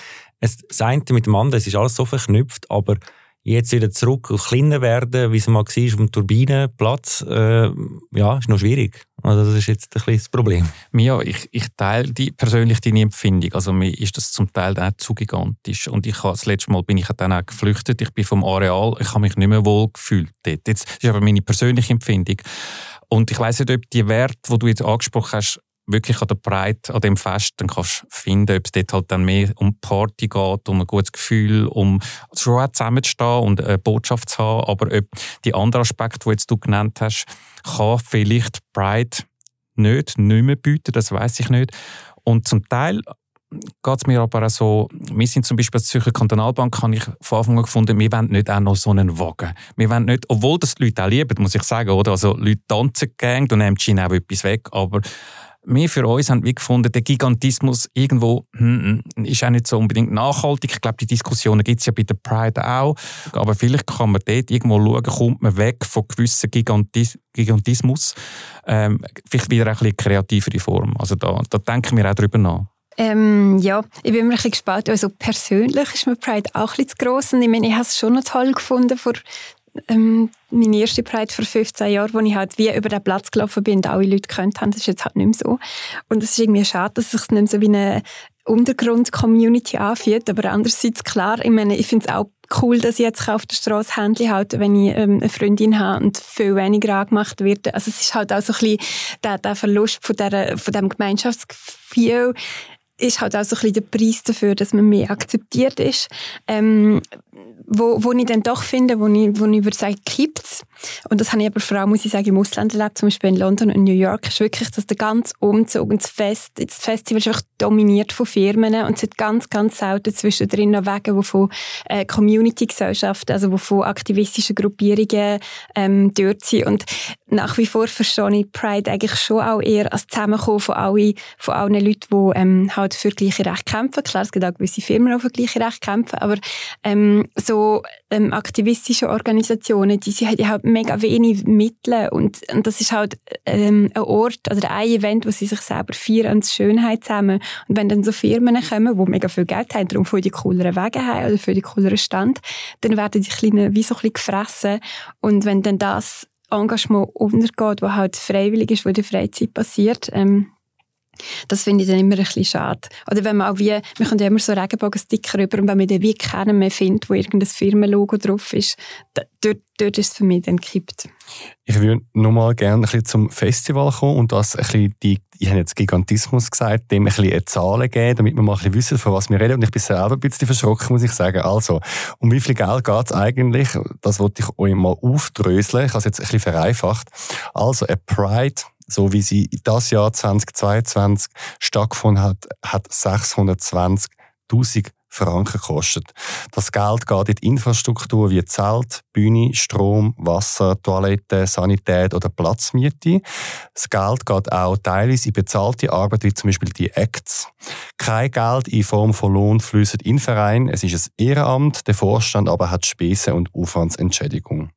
es, das eine mit dem anderen, es ist alles so verknüpft, aber jetzt wieder zurück und kleiner werden, wie es mal war dem Turbinenplatz, äh, ja, ist noch schwierig. Also das ist jetzt ein bisschen das Problem. Ja, ich, ich teile die, persönlich deine Empfindung. Also mir ist das zum Teil auch zu gigantisch. Und ich habe, das letzte Mal bin ich dann auch geflüchtet. Ich bin vom Areal, ich habe mich nicht mehr wohl gefühlt dort. Jetzt ist aber meine persönliche Empfindung. Und ich weiß nicht, ob die Werte, die du jetzt angesprochen hast, wirklich an der Breite, an dem Fest, dann kannst du finden, ob es dort halt dann mehr um Party geht, um ein gutes Gefühl, um schon auch zusammenzustehen und eine Botschaft zu haben. Aber ob die anderen Aspekte, die jetzt du genannt hast, kann vielleicht Pride nicht, nicht mehr bieten, das weiß ich nicht. Und zum Teil geht es mir aber auch so, wir sind zum Beispiel als Zürcher Kantonalbank, habe ich von Anfang an gefunden, wir wollen nicht auch noch so einen Wagen. Wir wollen nicht, obwohl das die Leute auch lieben, muss ich sagen, oder? Also Leute tanzen gerne, du nimmst ihnen auch etwas weg, aber wir für uns haben wir gefunden, der Gigantismus irgendwo hm, hm, ist auch nicht so unbedingt nachhaltig. Ich glaube, die Diskussionen gibt es ja bei der Pride auch. Aber vielleicht kann man dort irgendwo schauen, kommt man weg von gewissen Gigantis Gigantismus. Ähm, vielleicht wieder ein bisschen kreativere Form. Also da, da denken wir auch drüber nach. Ähm, ja, ich bin mir ein gespannt. Also persönlich ist mir Pride auch ein bisschen zu gross. Ich meine, ich habe es schon noch toll gefunden, vor ähm, meine erste Pride vor 15 Jahren, wo ich halt wie über den Platz gelaufen bin und alle Leute gekannt haben. Das ist jetzt halt nicht mehr so. Und es ist irgendwie schade, dass es sich nicht mehr so wie eine Untergrund-Community anfühlt. Aber andererseits klar, ich meine, ich finde es auch cool, dass ich jetzt auf der Straße Händchen halte, wenn ich ähm, eine Freundin habe und viel weniger angemacht wird. Also es ist halt auch so ein bisschen der, der Verlust von, der, von dem Gemeinschaftsgefühl ist halt auch so ein bisschen der Preis dafür, dass man mehr akzeptiert ist. Ähm, wo, wo ich dann doch finde, wo ich, wo ich würde sagen, gibt und das habe ich aber vor allem, muss ich sagen, im Ausland erlebt, zum Beispiel in London und New York, ist wirklich, dass der ganze Umzug und das, Fest, das Festival ist einfach dominiert von Firmen. Und es hat ganz, ganz selten zwischendrin noch Wege, wo von äh, Community-Gesellschaften, also von aktivistischen Gruppierungen ähm, dort sind. Und nach wie vor verstehe ich Pride eigentlich schon auch eher als Zusammenkommen von, alle, von allen Leuten, die ähm, halt für gleiche Rechte kämpfen. Klar, es gibt auch gewisse Firmen, die für gleiche Rechte kämpfen, aber ähm, so ähm, aktivistische Organisationen, die, die haben mega wenig Mittel und, und das ist halt ähm, ein Ort oder ein Event, wo sie sich selber feiern und Schönheit zusammen. Und wenn dann so Firmen kommen, die mega viel Geld haben, darum für die cooleren Wege haben oder für die cooleren Stand, dann werden die Kleinen wie so ein gefressen. Und wenn dann das Engagement untergeht, das halt freiwillig ist, wo der Freizeit passiert, ähm, das finde ich dann immer ein bisschen schade. Oder wenn man auch wie, wir können ja immer so Regenbogensticker rüber und wenn man den wie keinen mehr findet, wo irgendein Firmenlogo drauf ist, dort, dort ist es für mich dann gekippt. Ich würde nochmal gerne ein bisschen zum Festival kommen und das ein bisschen die, ich habe jetzt Gigantismus gesagt, dem ein bisschen eine Zahl geben, damit wir mal ein bisschen wissen, von was wir reden. Und ich bin selber ein bisschen verschrocken, muss ich sagen. Also, um wie viel Geld geht es eigentlich? Das wollte ich euch mal aufdröseln. Ich habe es jetzt ein bisschen vereinfacht. Also, ein Pride so wie sie das Jahr 2022 stattgefunden hat, hat 620.000 Franken gekostet. Das Geld geht in die Infrastruktur wie Zelt, Bühne, Strom, Wasser, Toilette, Sanität oder Platzmiete. Das Geld geht auch teilweise in bezahlte Arbeit, wie zum Beispiel die Acts. Kein Geld in Form von Lohn fließt in den Verein. Es ist ein Ehrenamt, der Vorstand aber hat Spesen und Aufwandsentschädigung.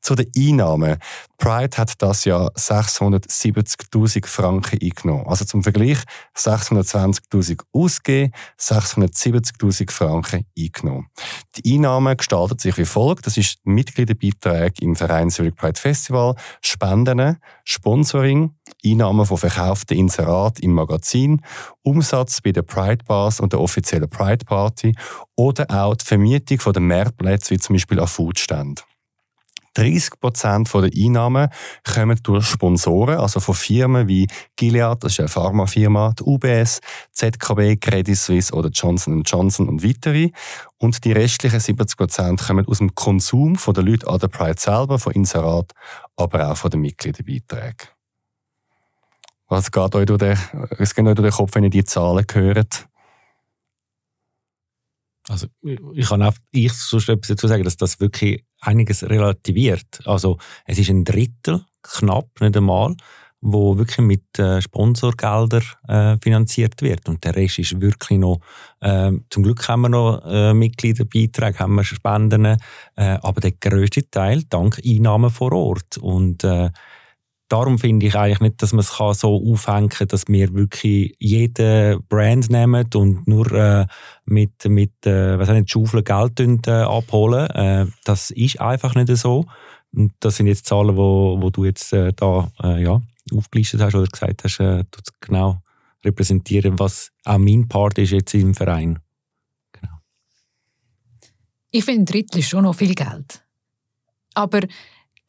Zu den Einnahmen. Pride hat das Jahr 670.000 Franken eingenommen. Also zum Vergleich 620.000 ausgegeben, 670.000 Franken eingenommen. Die Einnahmen gestalten sich wie folgt. Das ist Mitgliederbeitrag im Verein Zurich Pride Festival, Spenden, Sponsoring, Einnahmen von verkauften Inserat im Magazin, Umsatz bei den Pride Bars und der offiziellen Pride Party oder auch die Vermietung von den Mehrplätzen, wie zum Beispiel an Foodständen. 30 Prozent der Einnahmen kommen durch Sponsoren, also von Firmen wie Gilead, das ist eine Pharmafirma, die UBS, ZKB, Credit Suisse oder Johnson Johnson und weitere. Und die restlichen 70 Prozent kommen aus dem Konsum der Leute an der Pride selber, von Inserat, aber auch von den Mitgliederbeiträgen. Was geht euch durch den, was geht euch durch den Kopf, wenn ihr die Zahlen hört? Also ich kann auch ich sonst etwas dazu sagen, dass das wirklich einiges relativiert. Also es ist ein Drittel, knapp, nicht einmal, wo wirklich mit äh, Sponsorgeldern äh, finanziert wird. Und der Rest ist wirklich noch, äh, zum Glück haben wir noch äh, Mitgliederbeiträge, haben wir Spenden, äh, aber der größte Teil dank Einnahmen vor Ort. Und äh, darum finde ich eigentlich nicht, dass man es so aufhängen kann, dass wir wirklich jede Brand nehmen und nur äh, mit, mit äh, was nicht, Schaufeln Geld äh, abholen. Äh, das ist einfach nicht so. Und das sind jetzt Zahlen, wo, wo du jetzt äh, da äh, ja, aufgelistet hast oder gesagt hast, äh, genau repräsentieren, was auch mein Part ist jetzt im Verein. Genau. Ich finde, ein Drittel ist schon noch viel Geld. Aber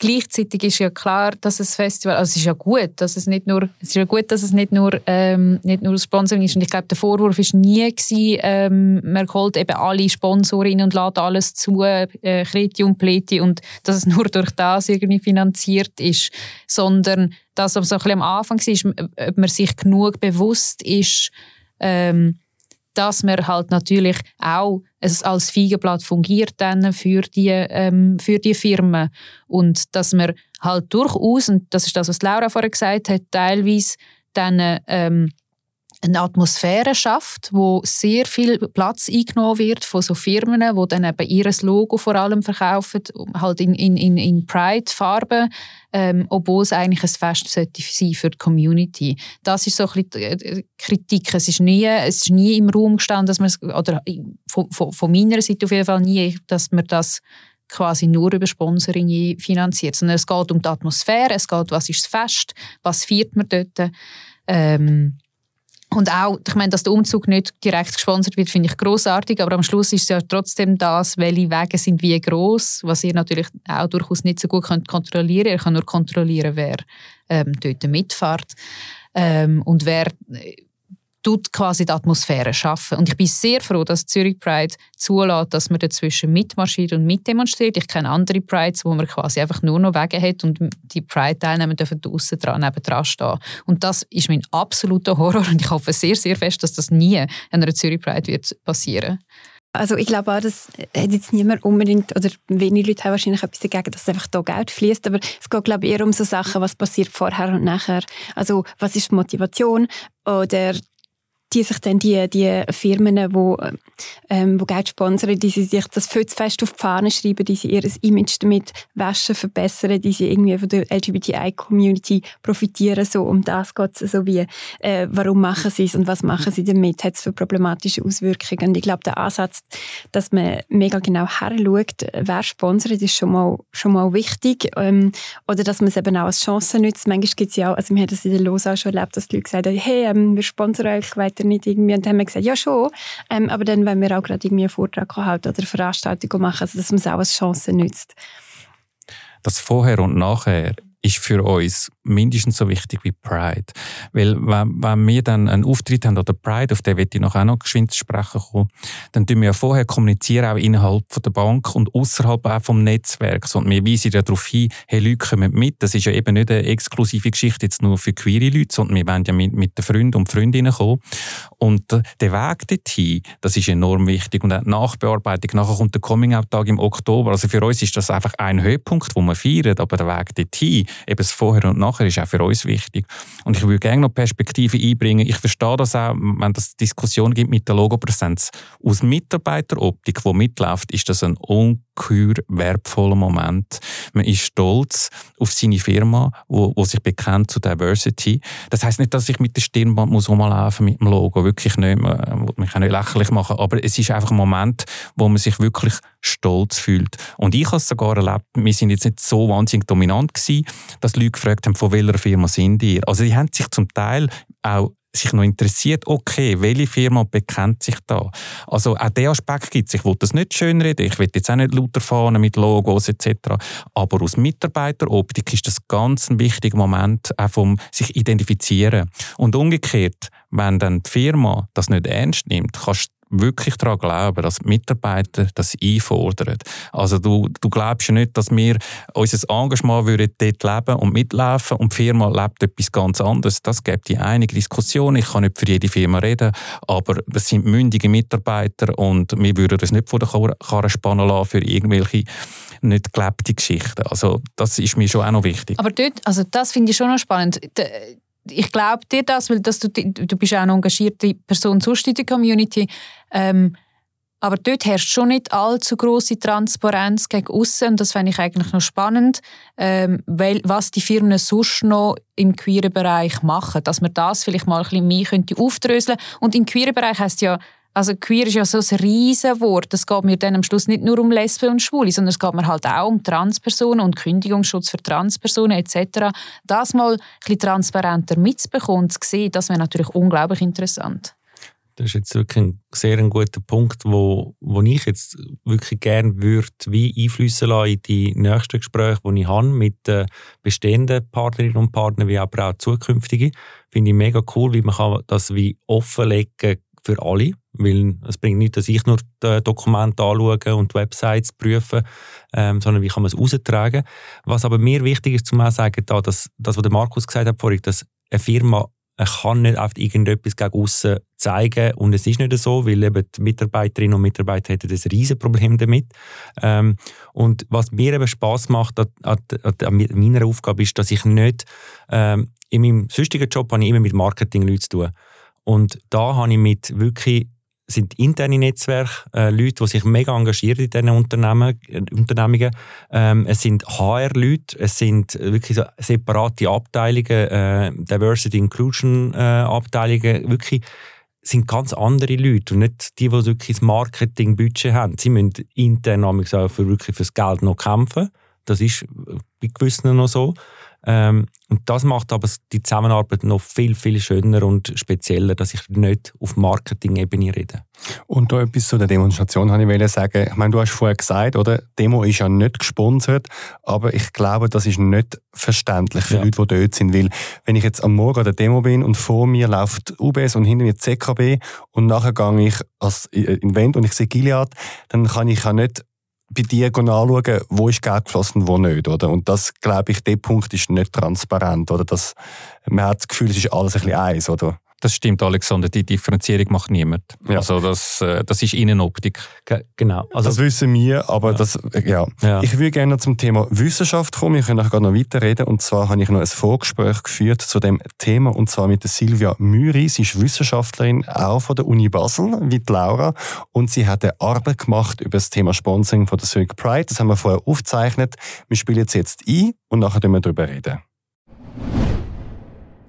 Gleichzeitig ist ja klar, dass es Festival, also es ist ja gut, dass es nicht nur, es ist ja gut, dass es nicht nur, ähm, nicht nur Sponsoring ist. Und ich glaube, der Vorwurf ist nie gewesen, ähm, man holt eben alle Sponsorinnen und lädt alles zu, äh, Kreti und Pleti, und dass es (laughs) nur durch das irgendwie finanziert ist, sondern dass es so ein bisschen am Anfang war, ob man sich genug bewusst ist, ähm, dass man halt natürlich auch als Feigenblatt fungiert dann für die, ähm, für die Firmen. Und dass man halt durchaus, und das ist das, was Laura vorher gesagt hat, teilweise dann ähm, eine Atmosphäre schafft, wo sehr viel Platz eingenommen wird von so Firmen, wo dann eben ihr Logo vor allem verkaufen, halt in, in, in Pride-Farben, ähm, obwohl es eigentlich ein Fest sollte sein für die Community. Das ist so ein bisschen die Kritik. Es ist nie, es ist nie im Raum gestanden, dass man oder von, von, von meiner Seite auf jeden Fall nie, dass man das quasi nur über Sponsoring finanziert, sondern es geht um die Atmosphäre, es geht, was ist das Fest, was feiert man dort. Ähm, und auch, ich meine, dass der Umzug nicht direkt gesponsert wird, finde ich großartig. Aber am Schluss ist es ja trotzdem das, welche Wege sind wie groß, was ihr natürlich auch durchaus nicht so gut könnt kontrollieren. Ihr könnt nur kontrollieren, wer ähm, dort mitfährt ähm, und wer tut quasi die Atmosphäre schaffen. Und ich bin sehr froh, dass Zürich Pride zulässt, dass man dazwischen mitmarschiert und mitdemonstriert. Ich kenne andere Prides, wo man quasi einfach nur noch Wege hat und die Pride-Teilnehmer dürfen draussen dran, dran stehen. Und das ist mein absoluter Horror und ich hoffe sehr, sehr fest, dass das nie an einer Zürich Pride wird passieren. Also ich glaube auch, dass hat jetzt niemand unbedingt, oder wenige Leute haben wahrscheinlich etwas dagegen, dass einfach da Geld fließt, aber es geht glaube ich eher um so Sachen, was passiert vorher und nachher. Also was ist die Motivation oder die sich dann die, die Firmen, die, ähm, die Geld sponsern, die sich das fest auf die Fahne schreiben, die sie ihr Image damit waschen, verbessern, die sie irgendwie von der LGBTI-Community profitieren, so um das geht es so wie, äh, warum machen sie es und was machen sie damit, hat es für problematische Auswirkungen. Und ich glaube, der Ansatz, dass man mega genau her schaut, wer sponsert, ist schon mal, schon mal wichtig. Ähm, oder dass man es eben auch als Chance nutzt. Manchmal gibt es ja auch, also wir haben das in der Losa schon erlebt, dass die Leute gesagt haben, hey, ähm, wir sponsern euch weiter weiter nicht irgendwie. Und dann haben wir gesagt, ja schon, ähm, aber dann wenn wir auch gerade irgendwie einen Vortrag halten oder eine Veranstaltung machen, also dass man es auch als Chance nützt. Das Vorher und Nachher ist für uns mindestens so wichtig wie Pride. Weil wenn, wenn wir dann einen Auftritt haben oder Pride, auf den wird ich noch auch noch geschwind sprechen kommen, dann tun wir ja vorher kommunizieren, auch innerhalb von der Bank und außerhalb auch vom Netzwerk. Und wir weisen ja darauf hin, hey Leute, kommen mit. Das ist ja eben nicht eine exklusive Geschichte jetzt nur für queere Leute, sondern wir wollen ja mit, mit den Freunden und Freundinnen kommen. Und der Weg dorthin, das ist enorm wichtig. Und auch die Nachbearbeitung, nachher kommt der Coming-out-Tag im Oktober. Also für uns ist das einfach ein Höhepunkt, wo wir feiern, aber der Weg dorthin, eben das Vorher und Nachher, ist auch für uns wichtig. Und ich würde gerne noch Perspektive einbringen. Ich verstehe das auch, wenn es Diskussionen gibt mit der Logopräsenz. Aus Mitarbeiteroptik, die mitläuft, ist das ein ungeheuer wertvoller Moment. Man ist stolz auf seine Firma, wo, wo sich bekennt zu Diversity. Das heißt nicht, dass ich mit der Stirnband muss rumlaufen mit dem Logo, wirklich nicht. Man mich auch nicht lächerlich machen, aber es ist einfach ein Moment, wo man sich wirklich stolz fühlt. Und ich habe es sogar erlebt, wir sind jetzt nicht so wahnsinnig dominant gewesen, dass Leute gefragt haben, von welcher Firma sind ihr? Also die haben sich zum Teil auch sich noch interessiert, okay, welche Firma bekennt sich da? Also auch der Aspekt gibt es. Ich will das nicht schönreden, ich will jetzt auch nicht lauter fahren mit Logos etc. Aber aus Mitarbeiteroptik ist das ganz ein wichtiger Moment, auch vom sich identifizieren. Und umgekehrt, wenn dann die Firma das nicht ernst nimmt, kannst wirklich daran glauben, dass Mitarbeiter das einfordern. Also du, du glaubst ja nicht, dass wir unser Engagement würden dort leben und mitlaufen und die Firma lebt etwas ganz anderes. Das gibt die einige Diskussion. Ich kann nicht für jede Firma reden, aber das sind mündige Mitarbeiter und wir würden das nicht vor der Karre spannen lassen für irgendwelche nicht gelebte Geschichten. Also das ist mir schon auch noch wichtig. Aber dort, also das finde ich schon noch spannend ich glaube dir das, weil das, du, du bist auch eine engagierte Person sonst in der Community. Ähm, aber dort herrscht schon nicht allzu große Transparenz gegen außen und das fände ich eigentlich noch spannend, ähm, weil, was die Firmen sonst noch im queeren Bereich machen, dass man das vielleicht mal ein bisschen mehr könnte aufdröseln und im queeren Bereich heißt ja also queer ist ja so ein riesen Wort. Es geht mir dann am Schluss nicht nur um Lesben und Schwule, sondern es geht mir halt auch um Transpersonen und Kündigungsschutz für Transpersonen etc. Das mal ein bisschen transparenter mitzubekommen und zu sehen, das wäre natürlich unglaublich interessant. Das ist jetzt wirklich ein sehr ein guter Punkt, wo, wo ich jetzt wirklich gerne würde, wie einflüssen lassen in die nächsten Gespräche, die ich habe mit den bestehenden Partnerinnen und Partnern, wie aber auch zukünftigen. Finde ich mega cool, wie man das wie offenlegen kann für alle, weil es bringt nicht, dass ich nur die Dokumente anschaue und die Websites prüfe, ähm, sondern wie kann man es austragen. Was aber mir wichtig ist, auch sagen, da, dass das, was der Markus gesagt hat vorhin, dass eine Firma kann nicht einfach irgendetwas gegen außen zeigen und es ist nicht so, weil eben die Mitarbeiterinnen und Mitarbeiter hätten ein riesen Problem damit. Ähm, und was mir eben Spaß macht an, an, an, meiner Aufgabe ist, dass ich nicht ähm, in meinem sonstigen Job habe ich immer mit Marketing-Leuten zu tun. Und da habe ich mit wirklich sind interne Netzwerke, äh, Leute, die sich mega engagieren in diesen Unternehmen, äh, Unternehmungen. Ähm, es sind HR-Leute, es sind wirklich so separate Abteilungen, äh, Diversity Inclusion äh, Abteilungen, wirklich sind ganz andere Leute und nicht die, die wirklich das Marketing-Budget haben. Sie müssen intern auch für wirklich fürs Geld noch kämpfen. Das ist bei gewissen noch so. Ähm, und das macht aber die Zusammenarbeit noch viel, viel schöner und spezieller, dass ich nicht auf Marketing-Ebene rede. Und da etwas zu der Demonstration habe ich sagen. Ich meine, du hast vorher gesagt, oder? Die Demo ist ja nicht gesponsert, aber ich glaube, das ist nicht verständlich für ja. Leute, die dort sind. Weil, wenn ich jetzt am Morgen an der Demo bin und vor mir läuft UBS und hinter mir CKB und nachher gehe ich als Invent und ich sehe Gilead, dann kann ich ja nicht bei dir anschauen, wo ist Geld geflossen, wo nicht, oder? Und das, glaube ich, der Punkt ist nicht transparent, oder? Das, man hat das Gefühl, es ist alles ein bisschen eins, oder? Das stimmt, Alexander. Die Differenzierung macht niemand. Ja. Also das, äh, das ist Innenoptik. Ge genau. Also das wissen wir, aber ja. Das, ja. ja. Ich würde gerne zum Thema Wissenschaft kommen. Wir können auch noch weiterreden. Und zwar habe ich noch ein Vorgespräch geführt zu dem Thema, und zwar mit der Silvia Müri. Sie ist Wissenschaftlerin, auch von der Uni Basel, wie die Laura. Und sie hat eine Arbeit gemacht über das Thema Sponsoring von der Zurich Pride. Das haben wir vorher aufgezeichnet. Wir spielen es jetzt ein und nachher reden wir darüber reden.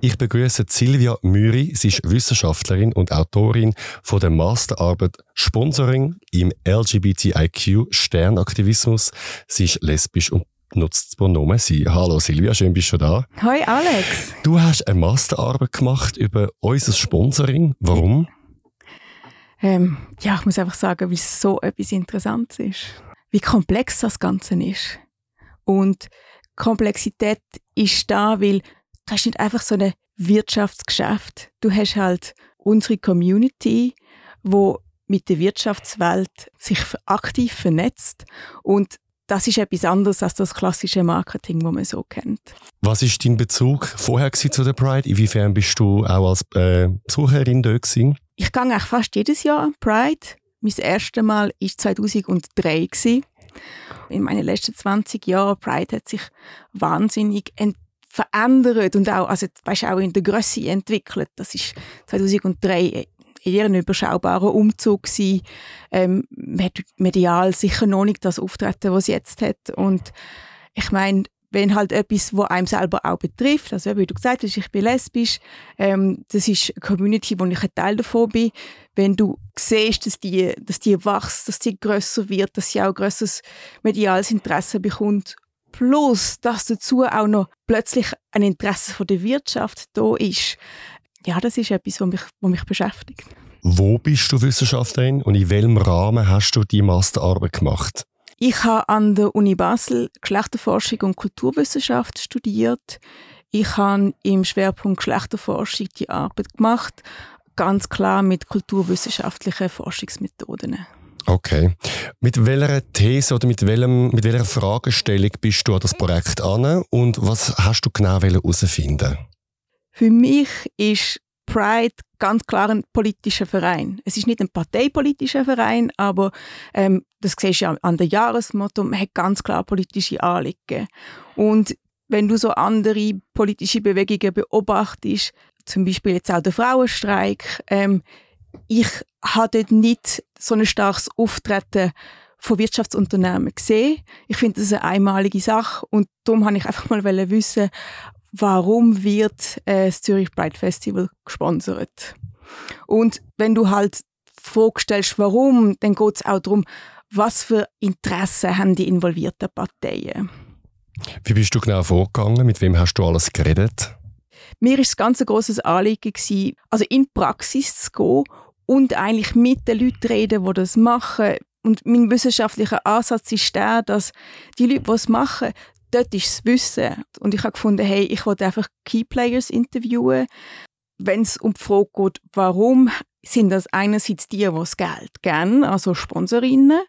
Ich begrüße Silvia Müri. Sie ist Wissenschaftlerin und Autorin von der Masterarbeit Sponsoring im LGBTIQ Sternaktivismus. Sie ist lesbisch und nutzt das Pronomen sie. Hallo Silvia, schön bist du da. Hoi Alex. Du hast eine Masterarbeit gemacht über unser Sponsoring. Warum? Ähm, ja, ich muss einfach sagen, wie so etwas Interessantes ist. Wie komplex das Ganze ist. Und Komplexität ist da, weil hast nicht einfach so ein Wirtschaftsgeschäft. Du hast halt unsere Community, wo mit der Wirtschaftswelt sich aktiv vernetzt und das ist etwas anderes als das klassische Marketing, das man so kennt. Was ist dein Bezug vorher zu der Pride? Inwiefern bist du auch als äh, Besucherin dort gewesen? Ich gehe eigentlich fast jedes Jahr an Pride. Mein erstes Mal war 2003. In meinen letzten 20 Jahren Pride hat sich wahnsinnig entwickelt verändert und auch, also, weißt, auch in der Größe entwickelt. Das ist 2003 eher ein überschaubarer Umzug gewesen. Ähm, medial sicher noch nicht das Auftreten, was es jetzt hat. Und ich meine, wenn halt etwas, was einem selber auch betrifft, also wie du gesagt hast, ich bin lesbisch, ähm, das ist eine Community, wo ich ein Teil davon bin. Wenn du siehst, dass die, dass die wächst, dass die grösser wird, dass sie auch grösseres mediales Interesse bekommt plus dass dazu auch noch plötzlich ein Interesse von der Wirtschaft da ist, ja, das ist etwas, was mich, was mich beschäftigt. Wo bist du Wissenschaftlerin und in welchem Rahmen hast du die Masterarbeit gemacht? Ich habe an der Uni Basel Geschlechterforschung und Kulturwissenschaft studiert. Ich habe im Schwerpunkt Geschlechterforschung die Arbeit gemacht, ganz klar mit kulturwissenschaftlichen Forschungsmethoden. Okay. Mit welcher These oder mit, welchem, mit welcher Fragestellung bist du an das Projekt an und was hast du genau herausfinden Für mich ist Pride ganz klar ein politischer Verein. Es ist nicht ein parteipolitischer Verein, aber ähm, das siehst du ja an der Jahresmotto, man hat ganz klar politische Anliegen. Und wenn du so andere politische Bewegungen beobachtest, zum Beispiel jetzt auch der Frauenstreik, ähm, ich habe nicht so ein starkes Auftreten von Wirtschaftsunternehmen gesehen. Ich finde das eine einmalige Sache und darum wollte ich einfach mal wissen, warum wird äh, das Zürich Pride Festival gesponsert? Und wenn du halt vorstellst, warum, dann geht es auch darum, was für Interessen haben die involvierten Parteien. Wie bist du genau vorgegangen? Mit wem hast du alles geredet? Mir ist es ganz ein grosses Anliegen gewesen, also in die Praxis zu gehen und eigentlich mit den Leuten reden, die das machen. Und mein wissenschaftlicher Ansatz ist der, dass die Leute, die es machen, dort ist das Wissen. Und ich habe gefunden, hey, ich wollte einfach Keyplayers interviewen, wenn es um die Frage geht, warum sind das einerseits die, die das Geld geben, also Sponsorinnen,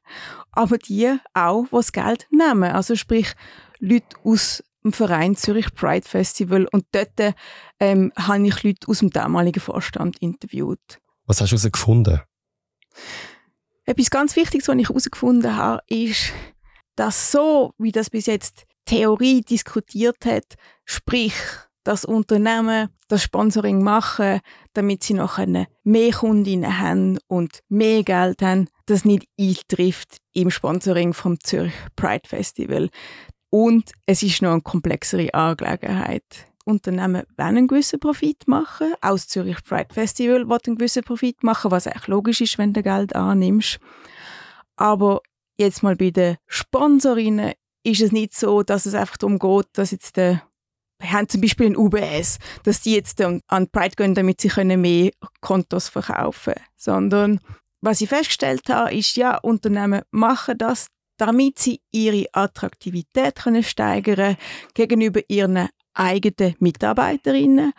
aber die auch, die das Geld nehmen. Also sprich, Leute aus dem Verein Zürich Pride Festival und dort ähm, habe ich Leute aus dem damaligen Vorstand interviewt. Was hast du herausgefunden? Etwas ganz Wichtiges, was ich herausgefunden habe, ist, dass so, wie das bis jetzt Theorie diskutiert hat, sprich, dass Unternehmen das Sponsoring machen, damit sie noch mehr Kundinnen haben und mehr Geld haben, das nicht eintrifft im Sponsoring vom Zürich Pride Festival. Und es ist noch eine komplexere Angelegenheit. Unternehmen wollen einen gewissen Profit machen. Auch das Zürich Pride Festival will einen gewissen Profit machen, was eigentlich logisch ist, wenn du Geld annimmst. Aber jetzt mal bei den Sponsorinnen ist es nicht so, dass es einfach darum geht, dass jetzt der wir haben zum Beispiel ein UBS, dass die jetzt an Pride gehen, damit sie können mehr Kontos verkaufen können. Sondern was ich festgestellt habe, ist, ja, Unternehmen machen das, damit sie ihre Attraktivität können steigern gegenüber ihren eigenen Mitarbeiterinnen,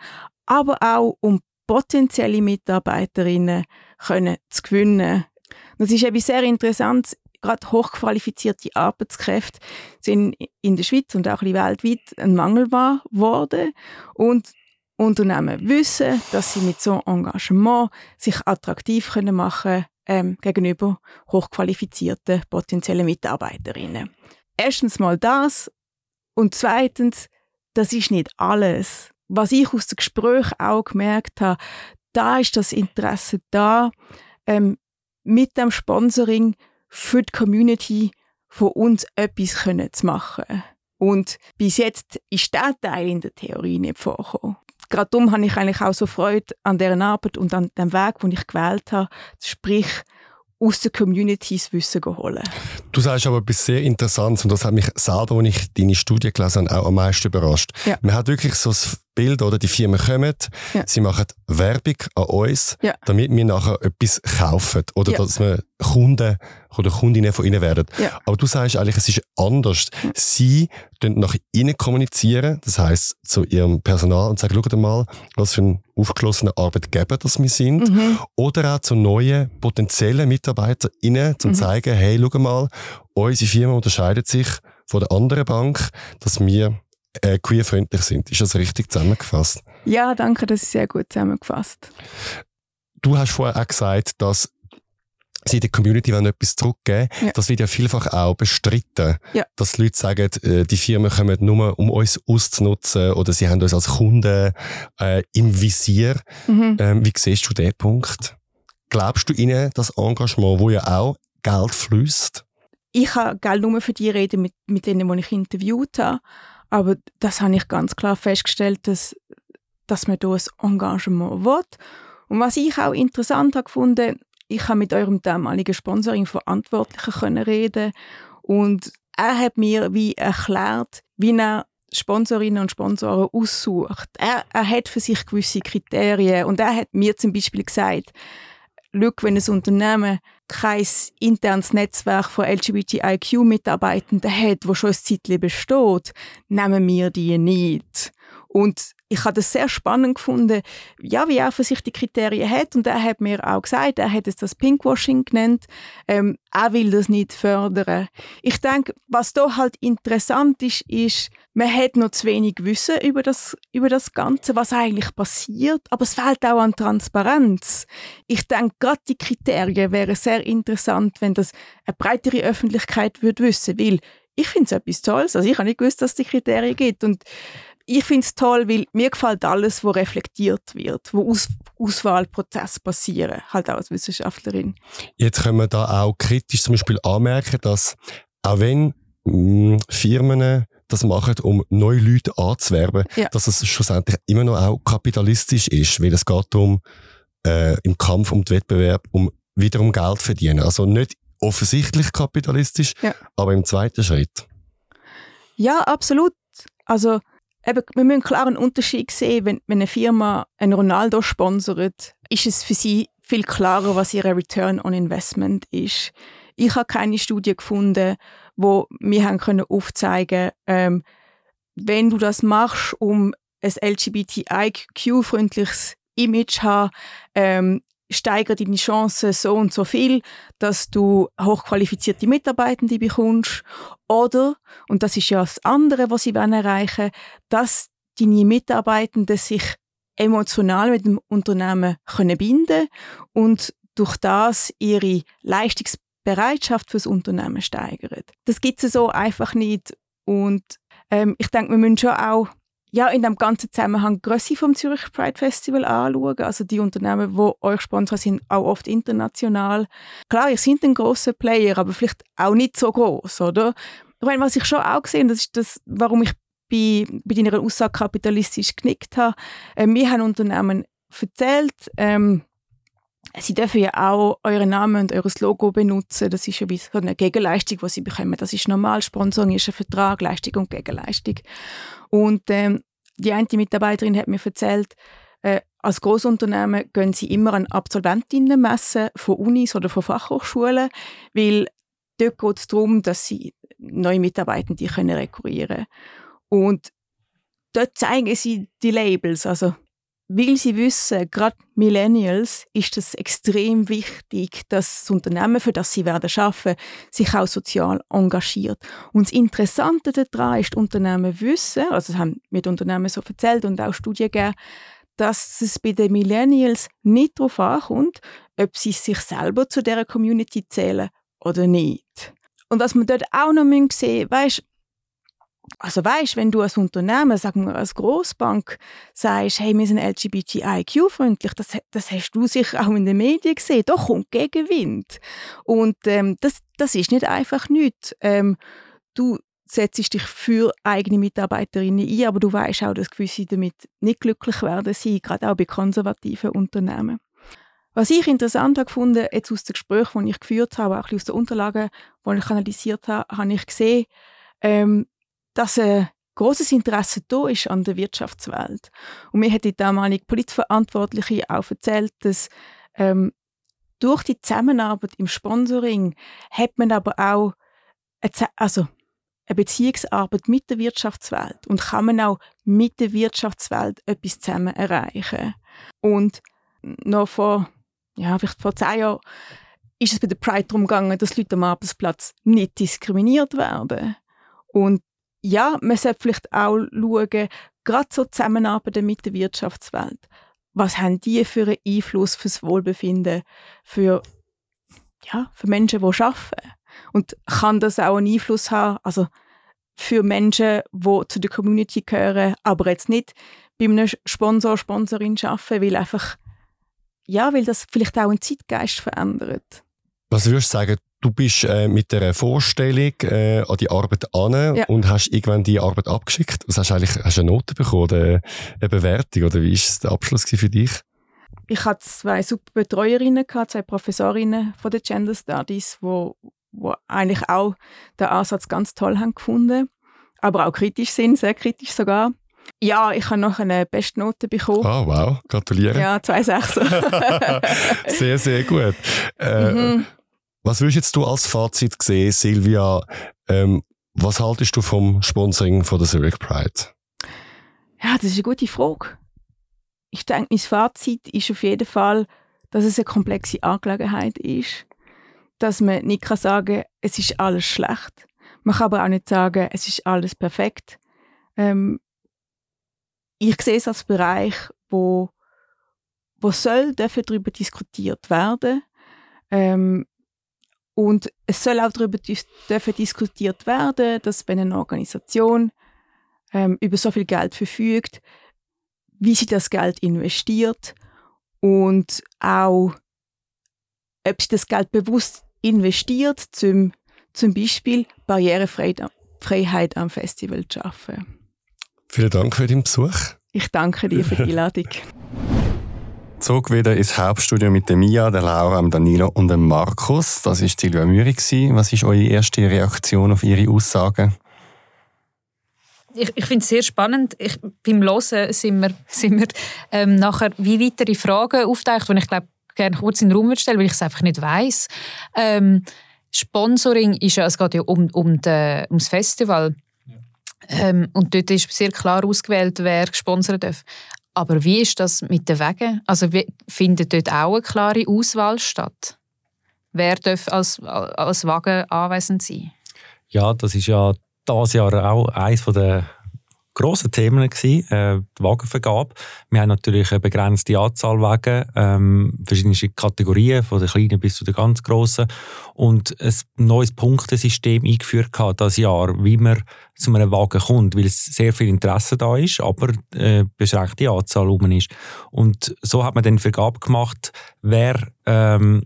aber auch um potenzielle Mitarbeiterinnen können zu gewinnen. Das ist eben sehr interessant gerade hochqualifizierte Arbeitskräfte sind in der Schweiz und auch weltweit ein Mangel war worden. Und Unternehmen wissen, dass sie mit so einem Engagement sich attraktiv können machen ähm, gegenüber hochqualifizierten potenziellen Mitarbeiterinnen. Erstens mal das und zweitens, das ist nicht alles. Was ich aus dem Gespräch auch gemerkt habe, da ist das Interesse da, ähm, mit dem Sponsoring für die Community von uns etwas können zu machen. Und bis jetzt ist dieser Teil in der Theorie nicht vorgekommen. Gerade darum habe ich eigentlich auch so Freude an dieser Arbeit und an dem Weg, den ich gewählt habe. Sprich, aus den Communities Wissen holen. Du sagst aber etwas sehr Interessantes und das hat mich selber, als ich deine Studie gelesen habe, auch am meisten überrascht. Ja. Man hat wirklich so das Bild, oder die Firmen kommen, ja. sie machen Werbung an uns, ja. damit wir nachher etwas kaufen oder dass wir Kunden oder Kundinnen von ihnen werden. Aber du sagst eigentlich, es ist anders. Sie nach innen kommunizieren, das heißt zu ihrem Personal und sagen, schaut mal, was für ein aufgeschlossener Arbeitgeber das wir sind. Mhm. Oder auch zu neuen potenziellen MitarbeiterInnen, zum mhm. zeigen, hey, schau mal, unsere Firma unterscheidet sich von der anderen Bank, dass wir äh, queerfreundlich sind. Ist das richtig zusammengefasst? Ja, danke, das ist sehr gut zusammengefasst. Du hast vorher auch gesagt, dass sie der Community wollen etwas zurückgeben ja. Das wird ja vielfach auch bestritten. Ja. Dass Leute sagen, äh, die Firmen kommen nur, um uns auszunutzen oder sie haben uns als Kunden äh, im Visier. Mhm. Ähm, wie siehst du den Punkt? Glaubst du ihnen das Engagement, wo ja auch Geld fließt? Ich habe Geld nur für die reden, mit, mit denen, die ich interviewt habe. Aber das habe ich ganz klar festgestellt, dass, dass man hier ein Engagement will. Und was ich auch interessant gefunden, ich habe mit eurem damaligen Sponsoring-Verantwortlichen können reden und er hat mir wie erklärt, wie er Sponsorinnen und Sponsoren aussucht. Er, er hat für sich gewisse Kriterien und er hat mir zum Beispiel gesagt, Look, wenn ein Unternehmen kein internes Netzwerk von LGBTIQ-Mitarbeitenden hat, wo schon ein Zeitchen besteht, nehmen wir die nicht. Und ich habe das sehr spannend gefunden, ja, wie er für sich die Kriterien hat. Und er hat mir auch gesagt, er hat es das Pinkwashing genannt. Ähm, er will das nicht fördern. Ich denke, was da halt interessant ist, ist, man hat noch zu wenig Wissen über das, über das Ganze, was eigentlich passiert. Aber es fehlt auch an Transparenz. Ich denke, gerade die Kriterien wären sehr interessant, wenn das eine breitere Öffentlichkeit würde wissen, weil ich finde es etwas Tolles. Also ich habe nicht gewusst, dass es die Kriterien gibt. Und ich finde es toll, weil mir gefällt alles, was reflektiert wird, wo Aus Auswahlprozesse passieren, halt auch als Wissenschaftlerin. Jetzt können wir da auch kritisch zum Beispiel anmerken, dass auch wenn mh, mm, Firmen das machen, um neue Leute anzuwerben, ja. dass es schlussendlich immer noch auch kapitalistisch ist, weil es geht um äh, im Kampf um den Wettbewerb um wiederum Geld verdienen. Also nicht offensichtlich kapitalistisch, ja. aber im zweiten Schritt. Ja, absolut. Also eben, wir müssen klar einen Unterschied sehen, wenn, wenn eine Firma einen Ronaldo sponsert, ist es für sie viel klarer, was ihr Return on Investment ist. Ich habe keine Studie gefunden, wo wir haben können aufzeigen, ähm, wenn du das machst, um ein LGBTIQ-freundliches Image zu haben, ähm, steigert deine Chancen so und so viel, dass du hochqualifizierte Mitarbeitende bekommst. Oder, und das ist ja das andere, was sie erreichen wollen, dass deine Mitarbeitenden sich emotional mit dem Unternehmen können binden und durch das ihre Leistungsbereitschaft fürs Unternehmen steigern. Das gibt es so einfach nicht. Und ähm, ich denke, wir müssen schon auch ja, in dem ganzen Zusammenhang die Grösse vom Zürich Pride Festival anschauen. Also die Unternehmen, die euch sponsern, sind auch oft international. Klar, ihr seid ein grosser Player, aber vielleicht auch nicht so groß, oder? Ich meine, was ich schon auch gesehen das ist das, warum ich bei, bei deiner Aussage kapitalistisch genickt habe. Äh, wir haben Unternehmen erzählt, ähm, Sie dürfen ja auch euren Namen und eures Logo benutzen. Das ist ja wie so eine Gegenleistung, die sie bekommen. Das ist normal. Sponsoring ist ein Vertrag, Leistung und Gegenleistung. Und ähm, die eine Mitarbeiterin hat mir erzählt, äh, als Großunternehmen gehen sie immer an Absolventinnen messen von Unis oder von Fachhochschulen, weil dort geht es darum, dass sie neue Mitarbeitende rekrutieren können. Und dort zeigen sie die Labels, also weil sie wissen, gerade Millennials ist es extrem wichtig, dass das Unternehmen, für das sie werden schaffen, sich auch sozial engagiert. Und das Interessante daran ist, die Unternehmen wissen, also das haben die Unternehmen so erzählt und auch Studien gegeben, dass es bei den Millennials nicht darauf ankommt, ob sie sich selber zu dieser Community zählen oder nicht. Und was man dort auch noch sehen müssen, weißt, also weißt, wenn du als Unternehmen, sagen wir als Großbank, sagst, hey, wir sind LGBTIQ-freundlich, das, das hast du sicher auch in den Medien gesehen. Da kommt Gegenwind. Und ähm, das, das ist nicht einfach nichts. Ähm, du setzt dich für eigene Mitarbeiterinnen ein, aber du weißt auch, dass gewisse damit nicht glücklich werden sie, gerade auch bei konservativen Unternehmen. Was ich interessant gefunden, jetzt aus den Gesprächen, die ich geführt habe, auch aus den Unterlagen, die ich analysiert habe, habe ich gesehen, ähm, dass ein großes Interesse da ist an der Wirtschaftswelt. Und mir hat die damalige Politverantwortliche auch erzählt, dass ähm, durch die Zusammenarbeit im Sponsoring hat man aber auch eine, also eine Beziehungsarbeit mit der Wirtschaftswelt und kann man auch mit der Wirtschaftswelt etwas zusammen erreichen. Und noch vor, ja, vielleicht vor zehn Jahren ist es bei der Pride darum gegangen, dass Leute am Arbeitsplatz nicht diskriminiert werden. Und ja, man sollte vielleicht auch schauen, gerade so Zusammenarbeiten mit der Wirtschaftswelt. Was haben die für einen Einfluss fürs Wohlbefinden für, ja, für Menschen, die arbeiten? Und kann das auch einen Einfluss haben, also für Menschen, die zu der Community gehören, aber jetzt nicht bei einem Sponsor, Sponsorin arbeiten, weil einfach, ja, weil das vielleicht auch einen Zeitgeist verändert. Was würdest du sagen, du bist äh, mit der Vorstellung äh, an die Arbeit an ja. und hast irgendwann die Arbeit abgeschickt? Was hast du eigentlich hast du eine Note bekommen, eine, eine Bewertung oder wie ist der Abschluss für dich? Ich hatte zwei super Betreuerinnen, zwei Professorinnen von den Gender Studies, wo, wo eigentlich auch den Ansatz ganz toll haben gefunden, aber auch kritisch sind, sehr kritisch sogar. Ja, ich habe noch eine Bestnote bekommen. Oh, wow, gratuliere. Ja, zwei Sechser. (laughs) sehr, sehr gut. Äh, mhm. Was würdest du als Fazit sehen, Silvia? Ähm, was haltest du vom Sponsoring von der Zurich Pride? Ja, das ist eine gute Frage. Ich denke, mein Fazit ist auf jeden Fall, dass es eine komplexe Angelegenheit ist. Dass man nicht kann sagen kann, es ist alles schlecht. Man kann aber auch nicht sagen, es ist alles perfekt. Ähm, ich sehe es als Bereich, wo, wo soll darüber diskutiert werden. Ähm, und es soll auch darüber dis dürfen diskutiert werden, dass wenn eine Organisation ähm, über so viel Geld verfügt, wie sie das Geld investiert und auch, ob sie das Geld bewusst investiert, zum, zum Beispiel Barrierefreiheit am Festival zu schaffen. Vielen Dank für den Besuch. Ich danke dir für die (laughs) Einladung. Zog wieder ins Hauptstudio mit der Mia, der Laura, dem Danilo und dem Markus. Das war Silvia Müri. Was ist eure erste Reaktion auf ihre Aussagen? ich, ich finde es sehr spannend. Ich, beim Hören sind wir, (laughs) sind wir ähm, nachher wie weitere Fragen auftaucht, die ich glaube gerne kurz in den Raum stellen weil ich es einfach nicht weiß. Ähm, Sponsoring ist ja, es geht ja um, um, de, um das Festival. Ähm, und dort ist sehr klar ausgewählt, wer gesponsert darf. Aber wie ist das mit den Wegen? Also findet dort auch eine klare Auswahl statt? Wer darf als, als Wagen anwesend sein? Ja, das ist ja dieses Jahr auch eines der grossen Themen gewesen, äh, die Wagenvergabe. Wir haben natürlich eine begrenzte Anzahl Wagen, ähm, verschiedene Kategorien, von der kleinen bis zu der ganz grossen. Und ein neues Punktesystem eingeführt hat dieses Jahr, wie man zu einem Wagen kommt, weil es sehr viel Interesse da ist, aber äh, beschränkte Anzahl rum ist. Und so hat man dann Vergabe gemacht, wer ähm,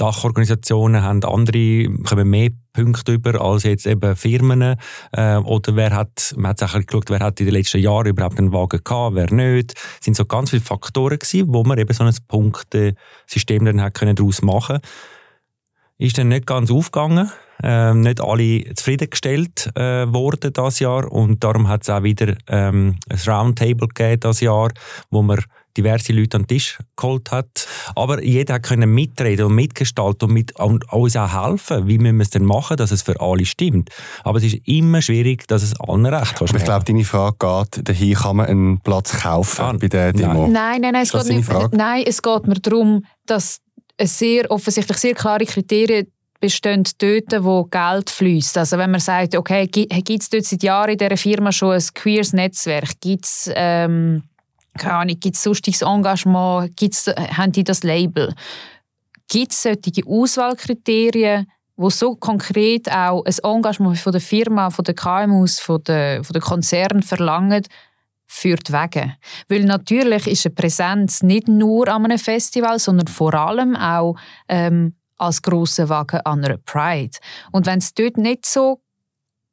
Dachorganisationen haben andere, kommen mehr Punkte über als jetzt eben Firmen. Äh, oder wer hat, man hat geschaut, wer hat in den letzten Jahren überhaupt einen Wagen gehabt, wer nicht. Es sind so ganz viele Faktoren gewesen, wo man eben so ein Punktesystem dann hat können daraus machen Ist dann nicht ganz aufgegangen. Ähm, nicht alle zufriedengestellt äh, worden das Jahr und darum hat es auch wieder ähm, ein Roundtable gegeben das Jahr, wo man diverse Leute an den Tisch geholt hat. Aber jeder konnte mitreden und mitgestalten und, mit, und uns auch helfen, wie wir es denn machen, dass es für alle stimmt. Aber es ist immer schwierig, dass es allen recht kannst. Ich glaube, deine Frage geht, dahin kann man einen Platz kaufen ah, bei der Demo. Nein, nein, nein, es geht, nicht, nein es geht mir darum, dass es sehr offensichtlich sehr klare Kriterien bestehen dort, wo Geld fließt. Also wenn man sagt, okay, gibt es dort seit Jahren in dieser Firma schon ein queers Netzwerk, gibt es ähm, keine Ahnung, gibt es sonstiges Engagement, gibt's, haben die das Label? Gibt es solche Auswahlkriterien, wo so konkret auch ein Engagement von der Firma, von der KMUs, von der, von der Konzern verlangen, die Wege. Weil natürlich ist eine Präsenz nicht nur an einem Festival, sondern vor allem auch ähm, als große Wagen an einer Pride. Und wenn es dort nicht so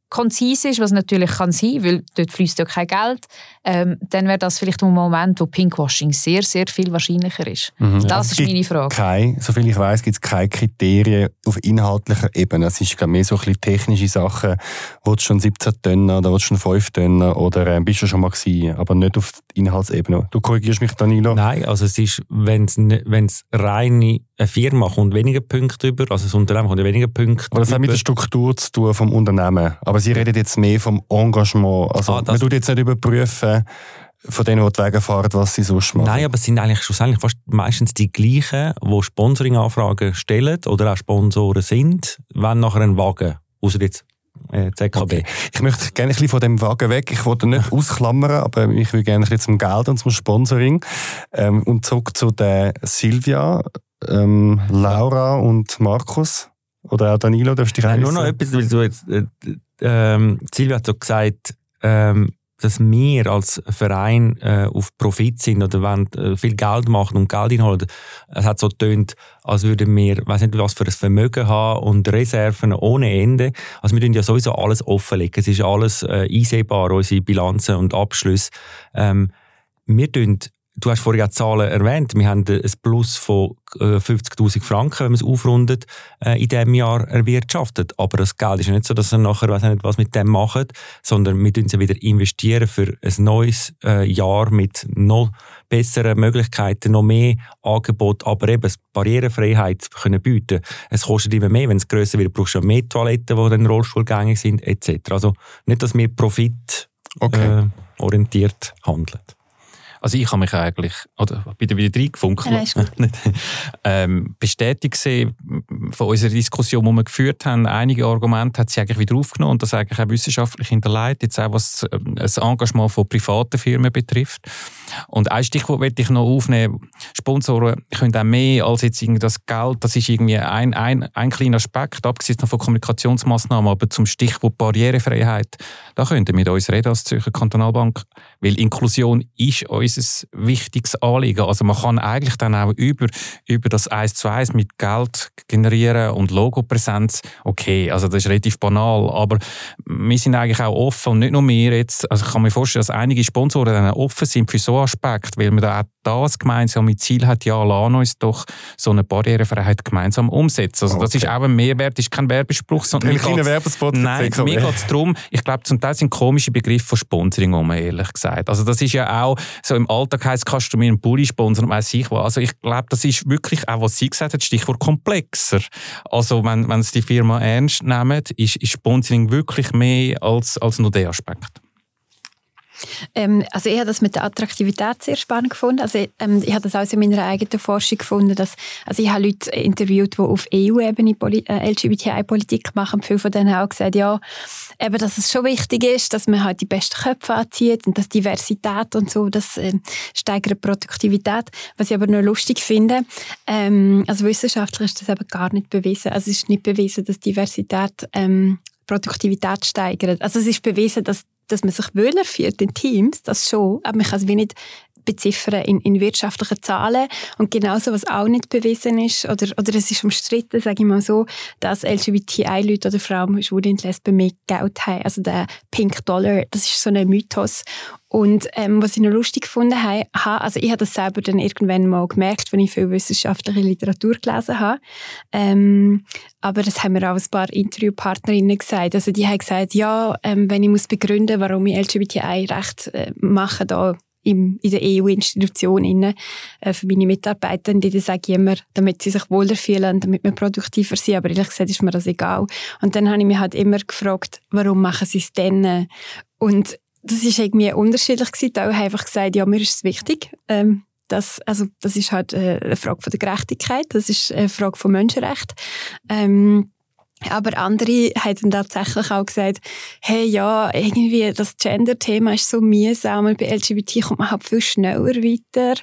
konzis ist, was natürlich kann sein, weil dort fließt ja kein Geld, ähm, dann wäre das vielleicht ein Moment, wo Pinkwashing sehr, sehr viel wahrscheinlicher ist. Mhm. Das also ist meine Frage. Kein, soviel ich weiß, gibt es keine Kriterien auf inhaltlicher Ebene. Es ist mehr so ein bisschen technische Sachen. Willst du schon 17 Tonnen oder willst du schon 5 Tonnen oder äh, bist du schon mal gewesen, aber nicht auf Inhaltsebene. Du korrigierst mich, Danilo? Nein, also es ist, wenn es reine eine Firma kommt weniger Punkte über, also das Unternehmen kommt weniger Punkte Aber das hat mit der Struktur zu tun vom Unternehmen. Aber Sie reden jetzt mehr vom Engagement. Also ah, man tut jetzt nicht überprüfen, von denen, die die Wege fahren, was sie sonst machen. Nein, aber es sind eigentlich schlussendlich fast meistens die gleichen, die Sponsoring-Anfragen stellen oder auch Sponsoren sind, wenn nachher ein Wagen, außer jetzt äh, ZKB. Okay. Ich möchte gerne ein bisschen von dem Wagen weg. Ich wollte nicht (laughs) ausklammern, aber ich will gerne ein bisschen zum Geld und zum Sponsoring. Ähm, und zurück zu der Silvia, ähm, Laura und Markus. Oder auch Danilo, darfst du dich Nur noch etwas, weil du jetzt, äh, ähm, Silvia hat so gesagt, ähm, dass wir als Verein äh, auf Profit sind oder wollen äh, viel Geld machen und Geld einholen. Es hat so tönt, als würden wir, weiß nicht was für ein Vermögen haben und Reserven ohne Ende. Also wir tun ja sowieso alles offenlegen. Es ist alles äh, einsehbar, unsere Bilanzen und Abschlüsse. Ähm, wir tun Du hast vorhin auch Zahlen erwähnt. Wir haben ein Plus von 50.000 äh, Franken, wenn man es aufrundet, äh, in diesem Jahr erwirtschaftet. Aber das Geld ist nicht so, dass wir nachher weiß nicht, was mit dem machen, sondern wir investieren wieder investieren für ein neues äh, Jahr mit noch besseren Möglichkeiten, noch mehr Angebot, aber eben Barrierefreiheit können bieten. Es kostet immer mehr, wenn es grösser wird, brauchst du mehr Toiletten, die dann rollstuhlgängig sind, etc. Also nicht, dass wir Profit okay. äh, orientiert handelt. Also ich habe mich eigentlich, oder bin wieder reingefunkt, ja, (laughs) ähm, bestätigt gesehen von unserer Diskussion, die wir geführt haben, einige Argumente hat sie eigentlich wieder aufgenommen und das eigentlich auch wissenschaftlich hinterlegt, jetzt auch was ähm, das Engagement von privaten Firmen betrifft. Und ein Stichwort möchte ich noch aufnehmen. Sponsoren können auch mehr als jetzt das Geld. Das ist irgendwie ein, ein, ein kleiner Aspekt, abgesehen von Kommunikationsmaßnahmen, aber zum Stichwort Barrierefreiheit, da könnt ihr mit uns reden als Zürcher Kantonalbank, weil Inklusion ist unser wichtiges Anliegen. Also man kann eigentlich dann auch über, über das 1 zu 1 mit Geld generieren und Logopräsenz, okay, also das ist relativ banal, aber wir sind eigentlich auch offen und nicht nur wir jetzt, also ich kann mir vorstellen, dass einige Sponsoren dann offen sind für so Aspekt, weil man da auch das gemeinsame Ziel hat, ja, lass uns doch so eine Barrierefreiheit gemeinsam umsetzen. Also das ist auch ein Mehrwert, ist kein Werbespruch, sondern ein kleiner Werbespot. Nein, mir geht es darum, ich glaube, zum Teil sind komische Begriffe von Sponsoring um, ehrlich gesagt. Also das ist ja auch, so im Alltag heisst, kannst du mir einen Pulli sponsern, weiss ich was. Also ich glaube, das ist wirklich auch, was sie gesagt hat, Stichwort komplexer. Also wenn, wenn es die Firma ernst nehmen, ist, ist Sponsoring wirklich mehr als, als nur der Aspekt. Ähm, also ich habe das mit der Attraktivität sehr spannend gefunden. Also ähm, ich habe das auch in meiner eigenen Forschung gefunden, dass also ich habe Leute interviewt, die auf EU-Ebene äh, LGBTI-Politik machen. Viele von denen haben auch gesagt, ja, eben, dass es schon wichtig ist, dass man halt die besten Köpfe anzieht und dass Diversität und so, das äh, steigert Produktivität. Was ich aber nur lustig finde, ähm, also wissenschaftlich ist das eben gar nicht bewiesen. Also es ist nicht bewiesen, dass Diversität ähm, Produktivität steigert. Also es ist bewiesen, dass dass man sich wohler fühlt in Teams, das schon, aber man kann es wie nicht beziffern in, in wirtschaftlichen Zahlen. Und genauso, was auch nicht bewiesen ist, oder, oder es ist umstritten, sage ich mal so, dass LGBTI-Leute oder Frauen, Schwule und Lesben mehr Geld haben. Also der Pink Dollar, das ist so ein Mythos. Und ähm, was ich noch lustig gefunden habe, also ich habe das selber dann irgendwann mal gemerkt, wenn ich viel wissenschaftliche Literatur gelesen habe. Ähm, aber das haben mir auch ein paar Interviewpartnerinnen gesagt. Also die haben gesagt, ja, ähm, wenn ich muss begründen, warum ich LGBTI-Recht äh, mache, da im, in der EU-Institution äh, für meine Mitarbeitenden, die sage immer, damit sie sich wohler fühlen, damit wir produktiver sind. Aber ehrlich gesagt ist mir das egal. Und dann habe ich mich halt immer gefragt, warum machen sie es denn? Und das ist irgendwie unterschiedlich gewesen. Auch haben einfach gesagt, ja, mir ist es wichtig. Ähm, das, also, das ist halt äh, eine Frage von der Gerechtigkeit, das ist eine Frage von Menschenrecht. Ähm, aber andere haben tatsächlich auch gesagt, hey, ja, irgendwie das Gender-Thema ist so mühsam, bei LGBT kommt man halt viel schneller weiter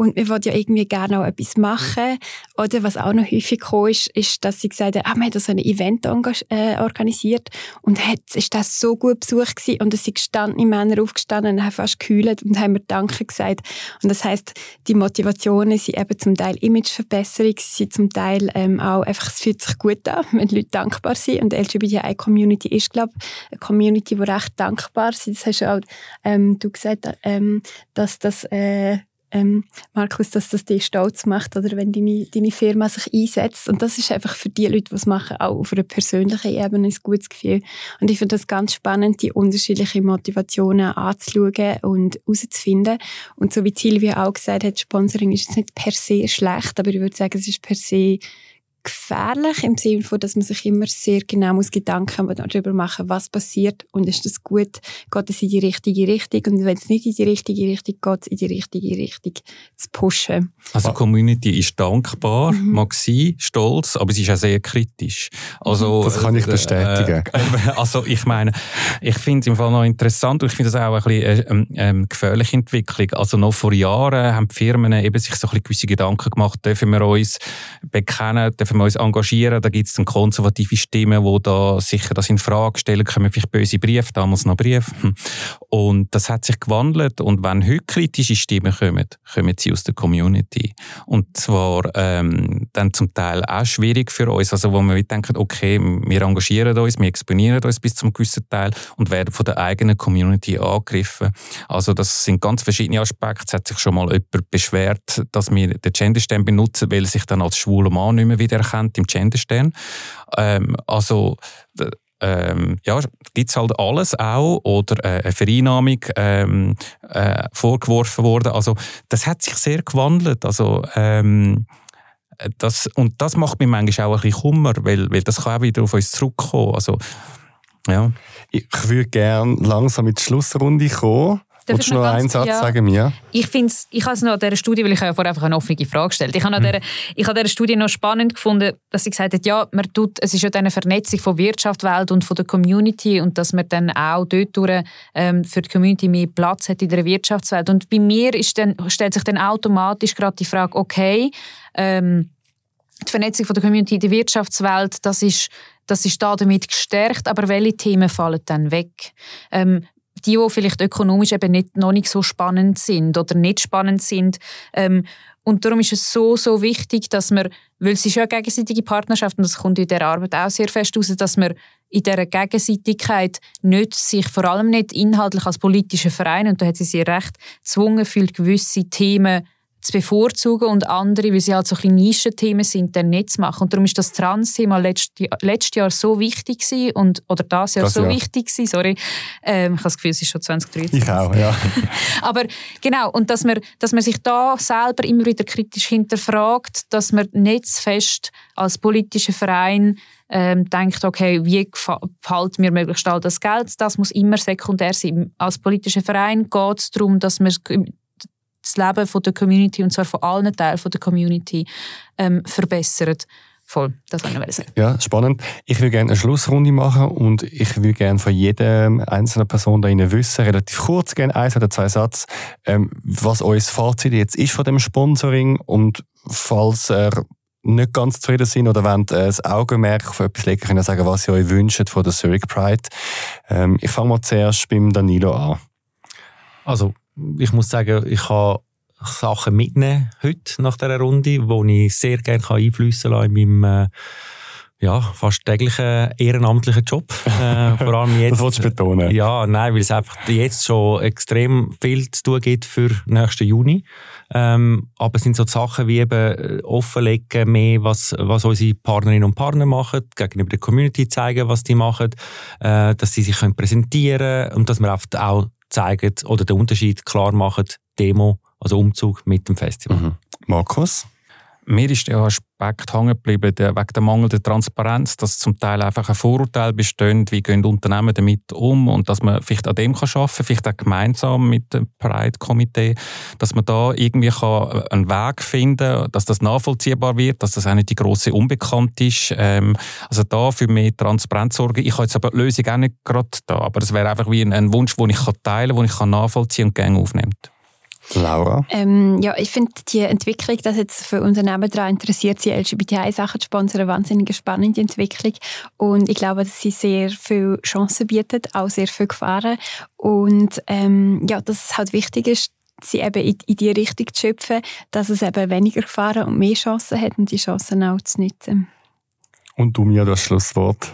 und wir wollen ja irgendwie gerne auch etwas machen. Oder was auch noch häufig kam, ist, ist, dass sie gesagt haben, ah, wir haben so ein Event äh, organisiert und hat, ist das so gut besucht gewesen und es sind gestandene Männer aufgestanden und haben fast gekühlt und haben mir Danke gesagt. Und das heißt, die Motivationen sind eben zum Teil Imageverbesserung, sie sind zum Teil ähm, auch einfach, es fühlt sich gut an, (laughs) wenn Leute dankbar sind. Und die LGBTI-Community ist, glaube ich, eine Community, die recht dankbar ist. Das hast du auch ähm, du gesagt, ähm, dass das äh, ähm, Markus, dass das dich stolz macht oder wenn deine, deine Firma sich einsetzt. Und das ist einfach für die Leute, die es machen, auch auf einer persönlichen Ebene ein gutes Gefühl. Und ich finde das ganz spannend, die unterschiedlichen Motivationen anzuschauen und herauszufinden. Und so wie Silvia auch gesagt hat, Sponsoring ist jetzt nicht per se schlecht, aber ich würde sagen, es ist per se gefährlich im Sinne von, dass man sich immer sehr genau muss Gedanken darüber machen, was passiert und ist das gut, geht es in die richtige Richtung und wenn es nicht in die richtige Richtung geht, in die richtige Richtung zu pushen. Also die Community ist dankbar, mhm. mag sein, stolz, aber sie ist auch sehr kritisch. Also, das kann ich äh, bestätigen. Äh, also ich meine, ich finde es im Fall noch interessant und ich finde das auch ein bisschen äh, äh, gefährliche Entwicklung. Also noch vor Jahren haben die Firmen eben sich so ein bisschen gewisse Gedanken gemacht, dürfen wir uns bekennen, dürfen wir uns engagieren. Da gibt es konservative Stimmen, die da sicher das in Frage stellen, kommen vielleicht böse Briefe, damals noch Briefe. Und das hat sich gewandelt. Und wenn heute kritische Stimmen kommen, kommen sie aus der Community. Und zwar ähm, dann zum Teil auch schwierig für uns. Also wo wir denken, okay, wir engagieren uns, wir exponieren uns bis zum gewissen Teil und werden von der eigenen Community angegriffen. Also das sind ganz verschiedene Aspekte. Es hat sich schon mal jemand beschwert, dass wir den Genderstern benutzen, weil sich dann als schwuler Mann nicht mehr wieder erkennt im Genderstern. Ähm, also ähm, ja, gibt es halt alles auch oder äh, eine Vereinnahmung ähm, äh, vorgeworfen worden. Also das hat sich sehr gewandelt. Also ähm, das, und das macht mir manchmal auch ein bisschen Kummer, weil, weil das kann auch wieder auf uns zurückkommen. Also Ja. Ich würde gerne langsam in die Schlussrunde kommen. Darf du noch einen Satz ja, sagen, Mia? Ich finde ich habe es noch an dieser Studie, weil ich ja vorher einfach eine offene Frage gestellt Ich habe an hm. dieser, dieser Studie noch spannend gefunden, dass sie gesagt hat, ja, man tut, es ist ja eine Vernetzung von Wirtschaft, Welt und von der Community und dass man dann auch dort durch, ähm, für die Community mehr Platz hat in der Wirtschaftswelt. Und bei mir ist dann, stellt sich dann automatisch gerade die Frage, okay, ähm, die Vernetzung von der Community in der Wirtschaftswelt, das ist, das ist da damit gestärkt, aber welche Themen fallen dann weg? Ähm, die, die vielleicht ökonomisch eben nicht, noch nicht so spannend sind oder nicht spannend sind. Ähm, und darum ist es so, so wichtig, dass man, weil es ist ja eine gegenseitige Partnerschaft und das kommt in der Arbeit auch sehr fest raus, dass man in dieser Gegenseitigkeit nicht, sich vor allem nicht inhaltlich als politischer Verein, und da hat sie sich recht, gezwungen fühlt, gewisse Themen zu bevorzugen und andere, weil sie halt so ein Nischenthemen sind, dann nicht zu machen. Und darum ist das Trans-Thema letztes, letztes Jahr so wichtig gewesen und, oder das Jahr das so Jahr. wichtig gewesen, sorry. Ähm, ich habe das Gefühl, es ist schon 2023. Ich auch, ja. (laughs) Aber genau, und dass man, dass man sich da selber immer wieder kritisch hinterfragt, dass man nicht fest als politischer Verein ähm, denkt, okay, wie gefällt mir möglichst all das Geld, das muss immer sekundär sein. Als politischer Verein geht es darum, dass man das Leben von der Community, und zwar von allen Teilen von der Community, ähm, verbessert. Voll, das wollte ich sagen. Ja, spannend. Ich würde gerne eine Schlussrunde machen und ich würde gerne von jeder einzelnen Person da wissen, relativ kurz, gerne eins oder zwei Sätze, ähm, was euer Fazit jetzt ist von dem Sponsoring und falls er nicht ganz zufrieden sind oder wollt äh, das Augenmerk auf etwas legen, können sagen, was ihr euch wünscht von der Zurich Pride. Ähm, ich fange mal zuerst beim Danilo an. Also, ich muss sagen, ich habe Sachen mitnehmen heute nach dieser Runde, die ich sehr gerne einflüssen kann in meinem äh, ja, fast täglichen ehrenamtlichen Job. Äh, (laughs) vor allem jetzt. das wolltest du betonen. Ja, nein, weil es einfach jetzt schon extrem viel zu tun gibt für nächsten Juni. Ähm, aber es sind so Sachen wie eben äh, offenlegen mehr, was, was unsere Partnerinnen und Partner machen, gegenüber der Community zeigen, was die machen, äh, dass sie sich können präsentieren können und dass wir auch zeigen oder den Unterschied klar machen, Demo, also Umzug mit dem Festival. Mhm. Markus? Mir ist der Aspekt hängen geblieben, der, wegen der mangelnden Transparenz, dass zum Teil einfach ein Vorurteil besteht, wie gehen Unternehmen damit um und dass man vielleicht an dem kann arbeiten kann, vielleicht auch gemeinsam mit dem Pride-Komitee, dass man da irgendwie kann äh, einen Weg finden kann, dass das nachvollziehbar wird, dass das auch nicht die grosse Unbekannt ist. Ähm, also da für mehr Transparenz sorgen. Ich habe jetzt aber die Lösung auch nicht gerade da, aber es wäre einfach wie ein, ein Wunsch, den ich teilen kann, den ich nachvollziehen und gerne aufnimmt. Laura? Ähm, ja, ich finde die Entwicklung, dass jetzt für Unternehmen daran interessiert sind, LGBTI-Sachen zu sponsern, eine wahnsinnig spannende Entwicklung. Und ich glaube, dass sie sehr viele Chancen bietet, auch sehr viele Gefahren. Und ähm, ja, dass es halt wichtig ist, sie eben in, in die Richtung zu schöpfen, dass es eben weniger Gefahren und mehr Chancen hat und die Chancen auch zu nutzen. Und du mir das Schlusswort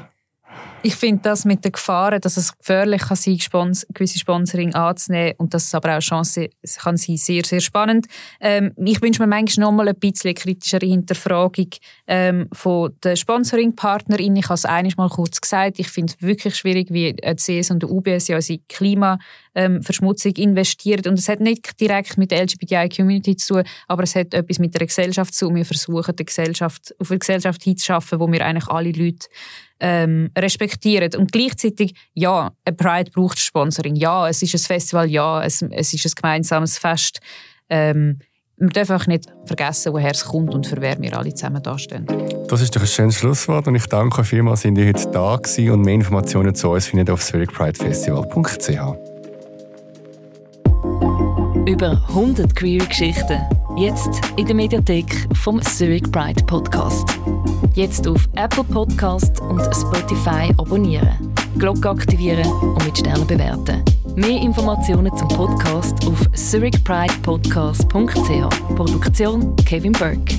ich finde das mit den Gefahren, dass es gefährlich kann sein kann, gewisse Sponsoring anzunehmen und dass es aber auch eine Chance kann sein, sehr, sehr spannend. Ähm, ich wünsche mir manchmal noch mal ein bisschen kritischere Hinterfragung ähm, von den Sponsoring-PartnerInnen. Ich habe es einiges mal kurz gesagt. Ich finde es wirklich schwierig, wie die CS und der UBS ja in Klimaverschmutzung ähm, investieren. Und es hat nicht direkt mit der LGBTI-Community zu tun, aber es hat etwas mit der Gesellschaft zu tun. Wir versuchen, eine Gesellschaft, auf eine Gesellschaft hinzuschaffen, wo wir eigentlich alle Leute ähm, respektieren. Und gleichzeitig, ja, ein Pride braucht Sponsoring. Ja, es ist ein Festival, ja, es, es ist ein gemeinsames Fest. Ähm, wir dürfen auch nicht vergessen, woher es kommt und für wer wir alle zusammen dastehen. Das ist doch ein schönes Schlusswort und ich danke vielmals, dass ihr heute da gewesen und mehr Informationen zu uns findet auf zurichpridefestival.ch. Über 100 queer Geschichten. Jetzt in der Mediathek vom Zurich Pride Podcast. Jetzt auf Apple Podcast und Spotify abonnieren, Glocke aktivieren und mit Sternen bewerten. Mehr Informationen zum Podcast auf zurichpridepodcast.ch. Produktion Kevin Burke.